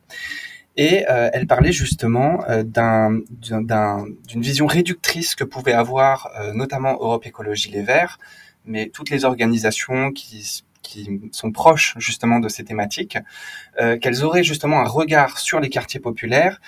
G: Et elle parlait justement d'un, d'une vision réductrice que pouvait avoir notamment Europe Écologie Les Verts, mais toutes les organisations qui qui sont proches justement de ces thématiques, euh, qu'elles auraient justement un regard sur les quartiers populaires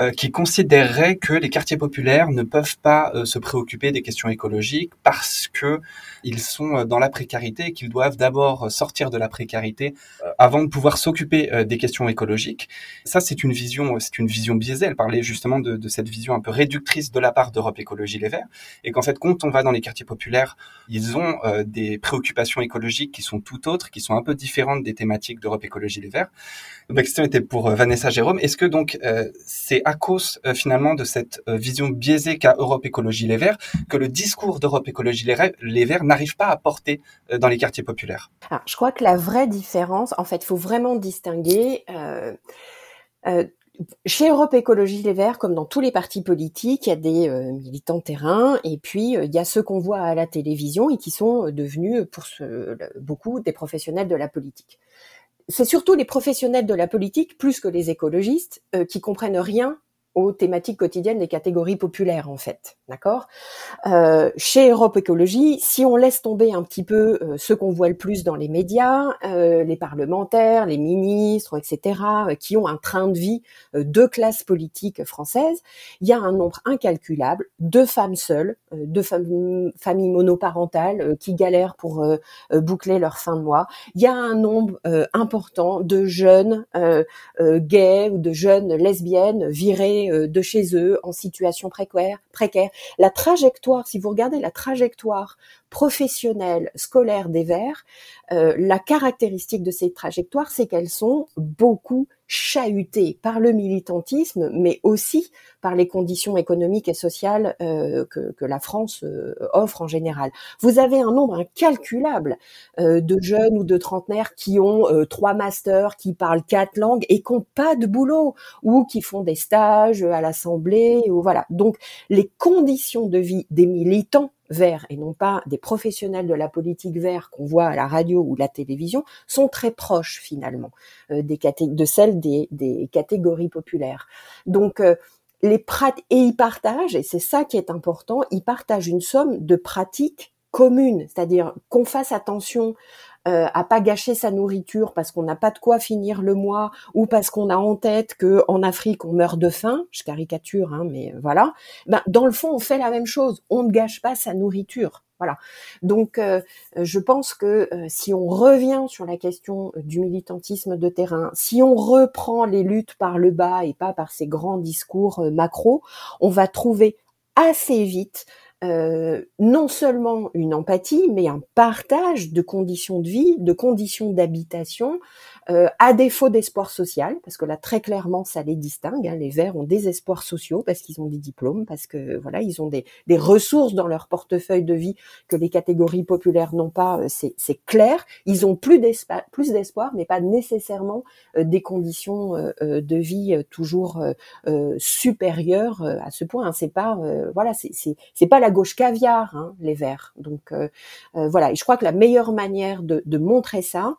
G: euh, qui considérerait que les quartiers populaires ne peuvent pas euh, se préoccuper des questions écologiques parce que ils sont dans la précarité et qu'ils doivent d'abord sortir de la précarité avant de pouvoir s'occuper des questions écologiques. Ça, c'est une vision, c'est une vision biaisée. Elle parlait justement de, de, cette vision un peu réductrice de la part d'Europe Écologie Les Verts et qu'en fait, quand on va dans les quartiers populaires, ils ont des préoccupations écologiques qui sont tout autres, qui sont un peu différentes des thématiques d'Europe Écologie Les Verts. Ma question était pour Vanessa Jérôme. Est-ce que donc c'est à cause euh, finalement de cette euh, vision biaisée qu'a Europe Écologie Les Verts que le discours d'Europe Écologie Les Verts n'arrive pas à porter euh, dans les quartiers populaires.
J: je crois que la vraie différence, en fait, faut vraiment distinguer. chez Europe Écologie Les Verts, comme dans tous les partis politiques, il y a des militants terrain et puis il y a ceux qu'on voit à la télévision et qui sont devenus pour beaucoup des professionnels de la politique c'est surtout les professionnels de la politique, plus que les écologistes, qui comprennent rien aux thématiques quotidiennes des catégories populaires en fait, d'accord? Euh, Chez Europe Écologie, si on laisse tomber un petit peu euh, ce qu'on voit le plus dans les médias, euh, les parlementaires, les ministres, etc., qui ont un train de vie de classe politique française, il y a un nombre incalculable de femmes seules, de femmes, familles monoparentales qui galèrent pour boucler leur fin de mois. Il y a un nombre important de jeunes gays ou de jeunes lesbiennes virées euh, de chez eux en situation précaire, précaire. La trajectoire, si vous regardez la trajectoire professionnelle, scolaire des Verts, euh, la caractéristique de ces trajectoires, c'est qu'elles sont beaucoup chahutées par le militantisme, mais aussi par les conditions économiques et sociales euh, que, la France euh, offre en général. Vous avez un nombre incalculable euh, de jeunes ou de trentenaires qui ont trois masters, qui parlent quatre langues et qui n'ont pas de boulot, ou qui font des stages à l'Assemblée, ou voilà. Donc les conditions de vie des militants verts et non pas des professionnels de la politique vert qu'on voit à la radio ou la télévision sont très proches finalement euh, des de celles des, des, catégories populaires. Donc euh, les et ils partagent et c'est ça qui est important, ils partagent une somme de pratiques communes, c'est-à-dire qu'on fasse attention euh, à pas gâcher sa nourriture parce qu'on n'a pas de quoi finir le mois ou parce qu'on a en tête que en Afrique on meurt de faim, je caricature, hein, mais voilà. Ben, dans le fond, on fait la même chose. On ne gâche pas sa nourriture. Voilà. Donc, euh, je pense que euh, si on revient sur la question du militantisme de terrain, si on reprend les luttes par le bas et pas par ces grands discours euh, macro, on va trouver assez vite euh, non seulement une empathie, mais un partage de conditions de vie, de conditions d'habitation, euh, à défaut d'espoir social, parce que là très clairement ça les distingue. Hein, les Verts ont des espoirs sociaux parce qu'ils ont des diplômes, parce que voilà ils ont des, des ressources dans leur portefeuille de vie que les catégories populaires n'ont pas. Euh, c'est, c'est clair. Ils ont plus d'espoir, plus d'espoir, mais pas nécessairement des conditions de vie toujours supérieures à ce point. Hein. C'est pas voilà, c'est, c'est, c'est pas la gauche caviar, hein, les Verts. Donc euh, euh, voilà, et je crois que la meilleure manière de, montrer ça,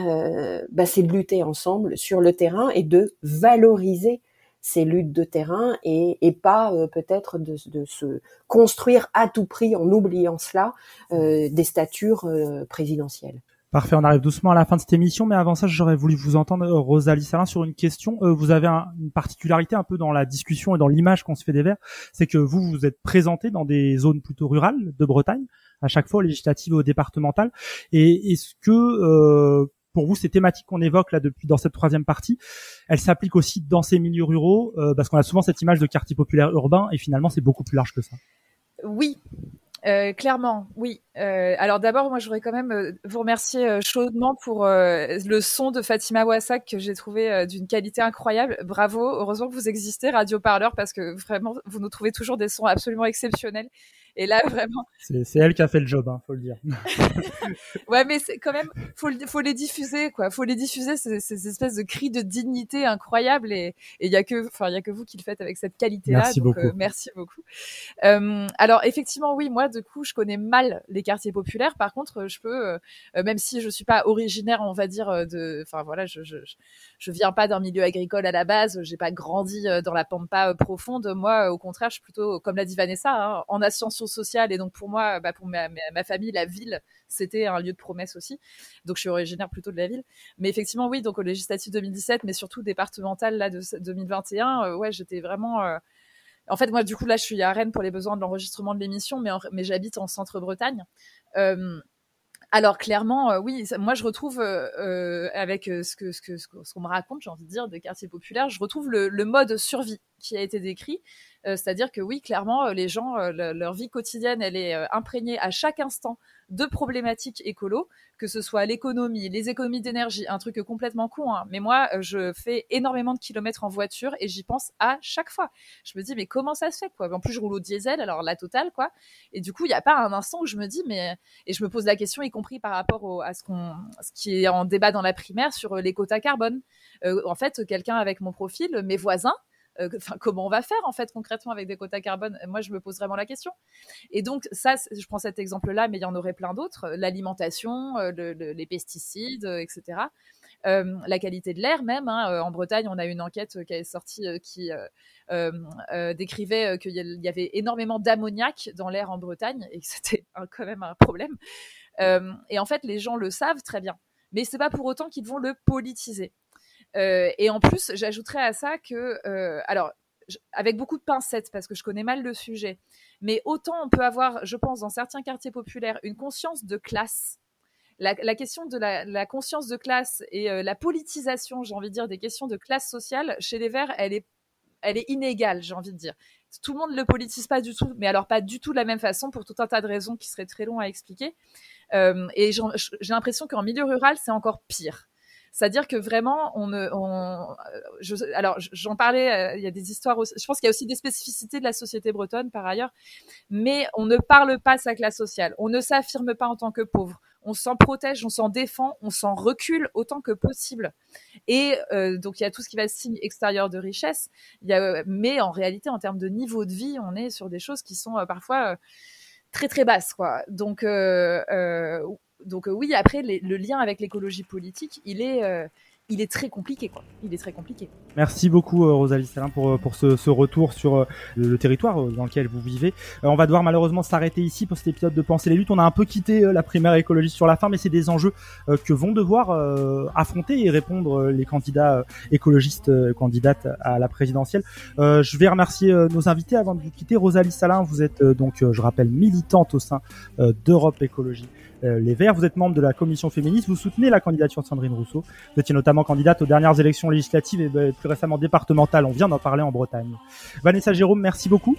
J: euh, bah, c'est de lutter ensemble sur le terrain et de valoriser ces luttes de terrain et, pas peut-être de, se construire à tout prix en oubliant cela des statures présidentielles.
D: Parfait, on arrive doucement à la fin de cette émission, mais avant ça, j'aurais voulu vous entendre, euh, Rosalie Salin, sur une question. Euh, vous avez une particularité un peu dans la discussion et dans l'image qu'on se fait des Verts, c'est que vous, vous êtes présenté dans des zones plutôt rurales de Bretagne, à chaque fois, législatives ou départementales. Et est-ce que, euh, pour vous, ces thématiques qu'on évoque là depuis dans cette troisième partie, elles s'appliquent aussi dans ces milieux ruraux, parce qu'on a souvent cette image de quartier populaire urbain, et finalement, c'est beaucoup plus large que ça.
L: Oui, euh, clairement, oui. Euh, alors d'abord, moi, je voudrais quand même euh, vous remercier chaudement pour le son de Fatima Wassak que j'ai trouvé d'une qualité incroyable. Bravo, heureusement que vous existez, Radio Parleur, parce que vraiment, vous nous trouvez toujours des sons absolument exceptionnels. Et là, vraiment.
D: C'est elle qui a fait le job, hein, faut le dire.
L: ouais, mais c'est quand même, faut, faut les diffuser, quoi. Faut les diffuser, ces, ces espèces de cris de dignité incroyables. Et il y a que, enfin, il y a que vous qui le faites avec cette qualité-là.
D: Merci
L: donc,
D: beaucoup.
L: Euh, merci beaucoup. Euh, alors, effectivement, oui, moi, du coup, je connais mal les quartiers populaires. Par contre, je peux, euh, même si je suis pas originaire, on va dire, de, enfin, voilà, je, je, je viens pas d'un milieu agricole à la base. J'ai pas grandi dans la pampa profonde. Moi, au contraire, je suis plutôt, comme l'a dit Vanessa, hein, en ascension sociale et donc pour moi, bah, pour ma, famille, la ville, c'était un lieu de promesse aussi. Donc je suis originaire plutôt de la ville. Mais effectivement, oui, donc au législatif 2017, mais surtout départemental là de 2021, euh, ouais, j'étais vraiment. Euh, en fait, moi, du coup, là, je suis à Rennes pour les besoins de l'enregistrement de l'émission, mais, mais j'habite en centre-Bretagne. Euh, alors clairement, oui, moi je retrouve avec ce que ce que ce qu'on me raconte, j'ai envie de dire, de quartiers populaires, je retrouve le, le mode survie qui a été décrit. Euh, c'est-à-dire que oui, clairement, euh, les gens, euh, leur vie quotidienne, elle est imprégnée à chaque instant de problématiques écolo, que ce soit l'économie, les économies d'énergie, un truc complètement con. Hein. Mais moi, je fais énormément de kilomètres en voiture et j'y pense à chaque fois. Je me dis, mais comment ça se fait quoi? En plus, je roule au diesel, alors la totale, quoi. Et du coup, il n'y a pas un instant où je me dis, mais et je me pose la question, y compris par rapport à ce ce qui est en débat dans la primaire sur les quotas carbone. en fait, quelqu'un avec mon profil, mes voisins, euh, enfin, comment on va faire en fait concrètement avec des quotas carbone? Moi, je me pose vraiment la question. Et donc, ça, je prends cet exemple-là, mais il y en aurait plein d'autres l'alimentation, euh, les pesticides, euh, etc. la qualité de l'air même. Hein, en Bretagne, on a une enquête qui est sortie qui décrivait qu'il y avait énormément d'ammoniac dans l'air en Bretagne et que c'était quand même un problème. et en fait, les gens le savent très bien, mais c'est pas pour autant qu'ils vont le politiser. Euh, et en plus, j'ajouterais à ça que, euh, alors, avec beaucoup de pincettes parce que je connais mal le sujet, mais autant on peut avoir, je pense, dans certains quartiers populaires, une conscience de classe. La, question de la, conscience de classe et euh, la politisation, j'ai envie de dire, des questions de classe sociale, chez les Verts, elle est, elle est inégale, j'ai envie de dire. Tout le monde ne le politise pas du tout, mais alors pas du tout de la même façon pour tout un tas de raisons qui seraient très longs à expliquer. et j'ai l'impression qu'en milieu rural, c'est encore pire. C'est-à-dire que vraiment, on, on je, alors j'en parlais, euh, il y a des histoires aussi, je pense qu'il y a aussi des spécificités de la société bretonne par ailleurs, mais on ne parle pas sa classe sociale, on ne s'affirme pas en tant que pauvre, on s'en protège, on s'en défend, on s'en recule autant que possible. Et euh, donc il y a tout ce qui va être signe extérieur de richesse, mais en réalité, en termes de niveau de vie, on est sur des choses qui sont euh, parfois très très basses, quoi. Donc donc euh, oui, après, le lien avec l'écologie politique, il est, euh, il est très compliqué, quoi. Il est très compliqué.
D: Merci beaucoup euh, Rosalie Salin pour, pour ce, ce retour sur le, territoire dans lequel vous vivez. On va devoir malheureusement s'arrêter ici pour cet épisode de Penser les luttes. On a un peu quitté la primaire écologiste sur la fin, mais c'est des enjeux que vont devoir affronter et répondre les candidats écologistes candidates à la présidentielle. Je vais remercier nos invités avant de vous quitter. Rosalie Salin, vous êtes donc, je rappelle, militante au sein d'Europe Écologie euh, Les Verts. Vous êtes membre de la commission féministe. Vous soutenez la candidature de Sandrine Rousseau. Vous étiez notamment candidate aux dernières élections législatives et euh, plus récemment départementales. On vient d'en parler en Bretagne. Vanessa Jérôme, merci beaucoup.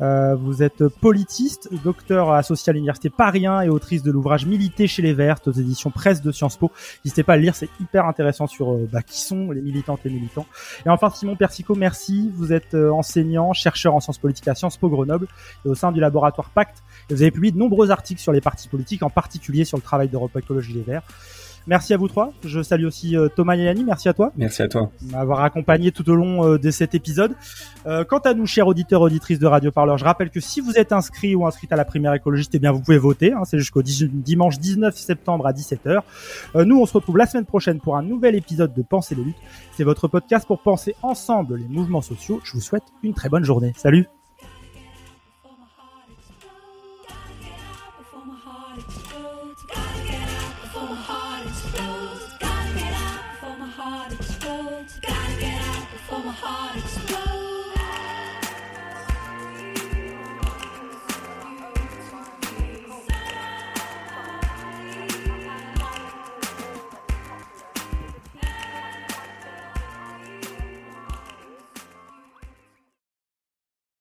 D: Euh, vous êtes politiste, docteur associé à l'université Paris 1 et autrice de l'ouvrage Militer chez les Vertes aux éditions Presse de Sciences Po. N'hésitez pas à le lire, c'est hyper intéressant sur euh, bah, qui sont les militantes et militants. Et enfin Simon Persico, merci. Vous êtes euh, enseignant, chercheur en sciences politiques à Sciences Po Grenoble et au sein du laboratoire Pacte. Vous avez publié de nombreux articles sur les partis politiques, en particulier sur le travail d'Europe Écologie Les Verts. Merci à vous trois. Je salue aussi euh, Thomas Yayani. Merci à toi.
G: Merci à toi.
D: M'avoir accompagné tout au long euh, de cet épisode. Euh, quant à nous, chers auditeurs, auditrices de Radio Parleur, je rappelle que si vous êtes inscrit ou inscrite à la primaire écologiste, eh bien, vous pouvez voter. Hein, c'est jusqu'au 10 dimanche 19 septembre à 17h. Euh, nous, on se retrouve la semaine prochaine pour un nouvel épisode de Penser les luttes. C'est votre podcast pour penser ensemble les mouvements sociaux. Je vous souhaite une très bonne journée. Salut.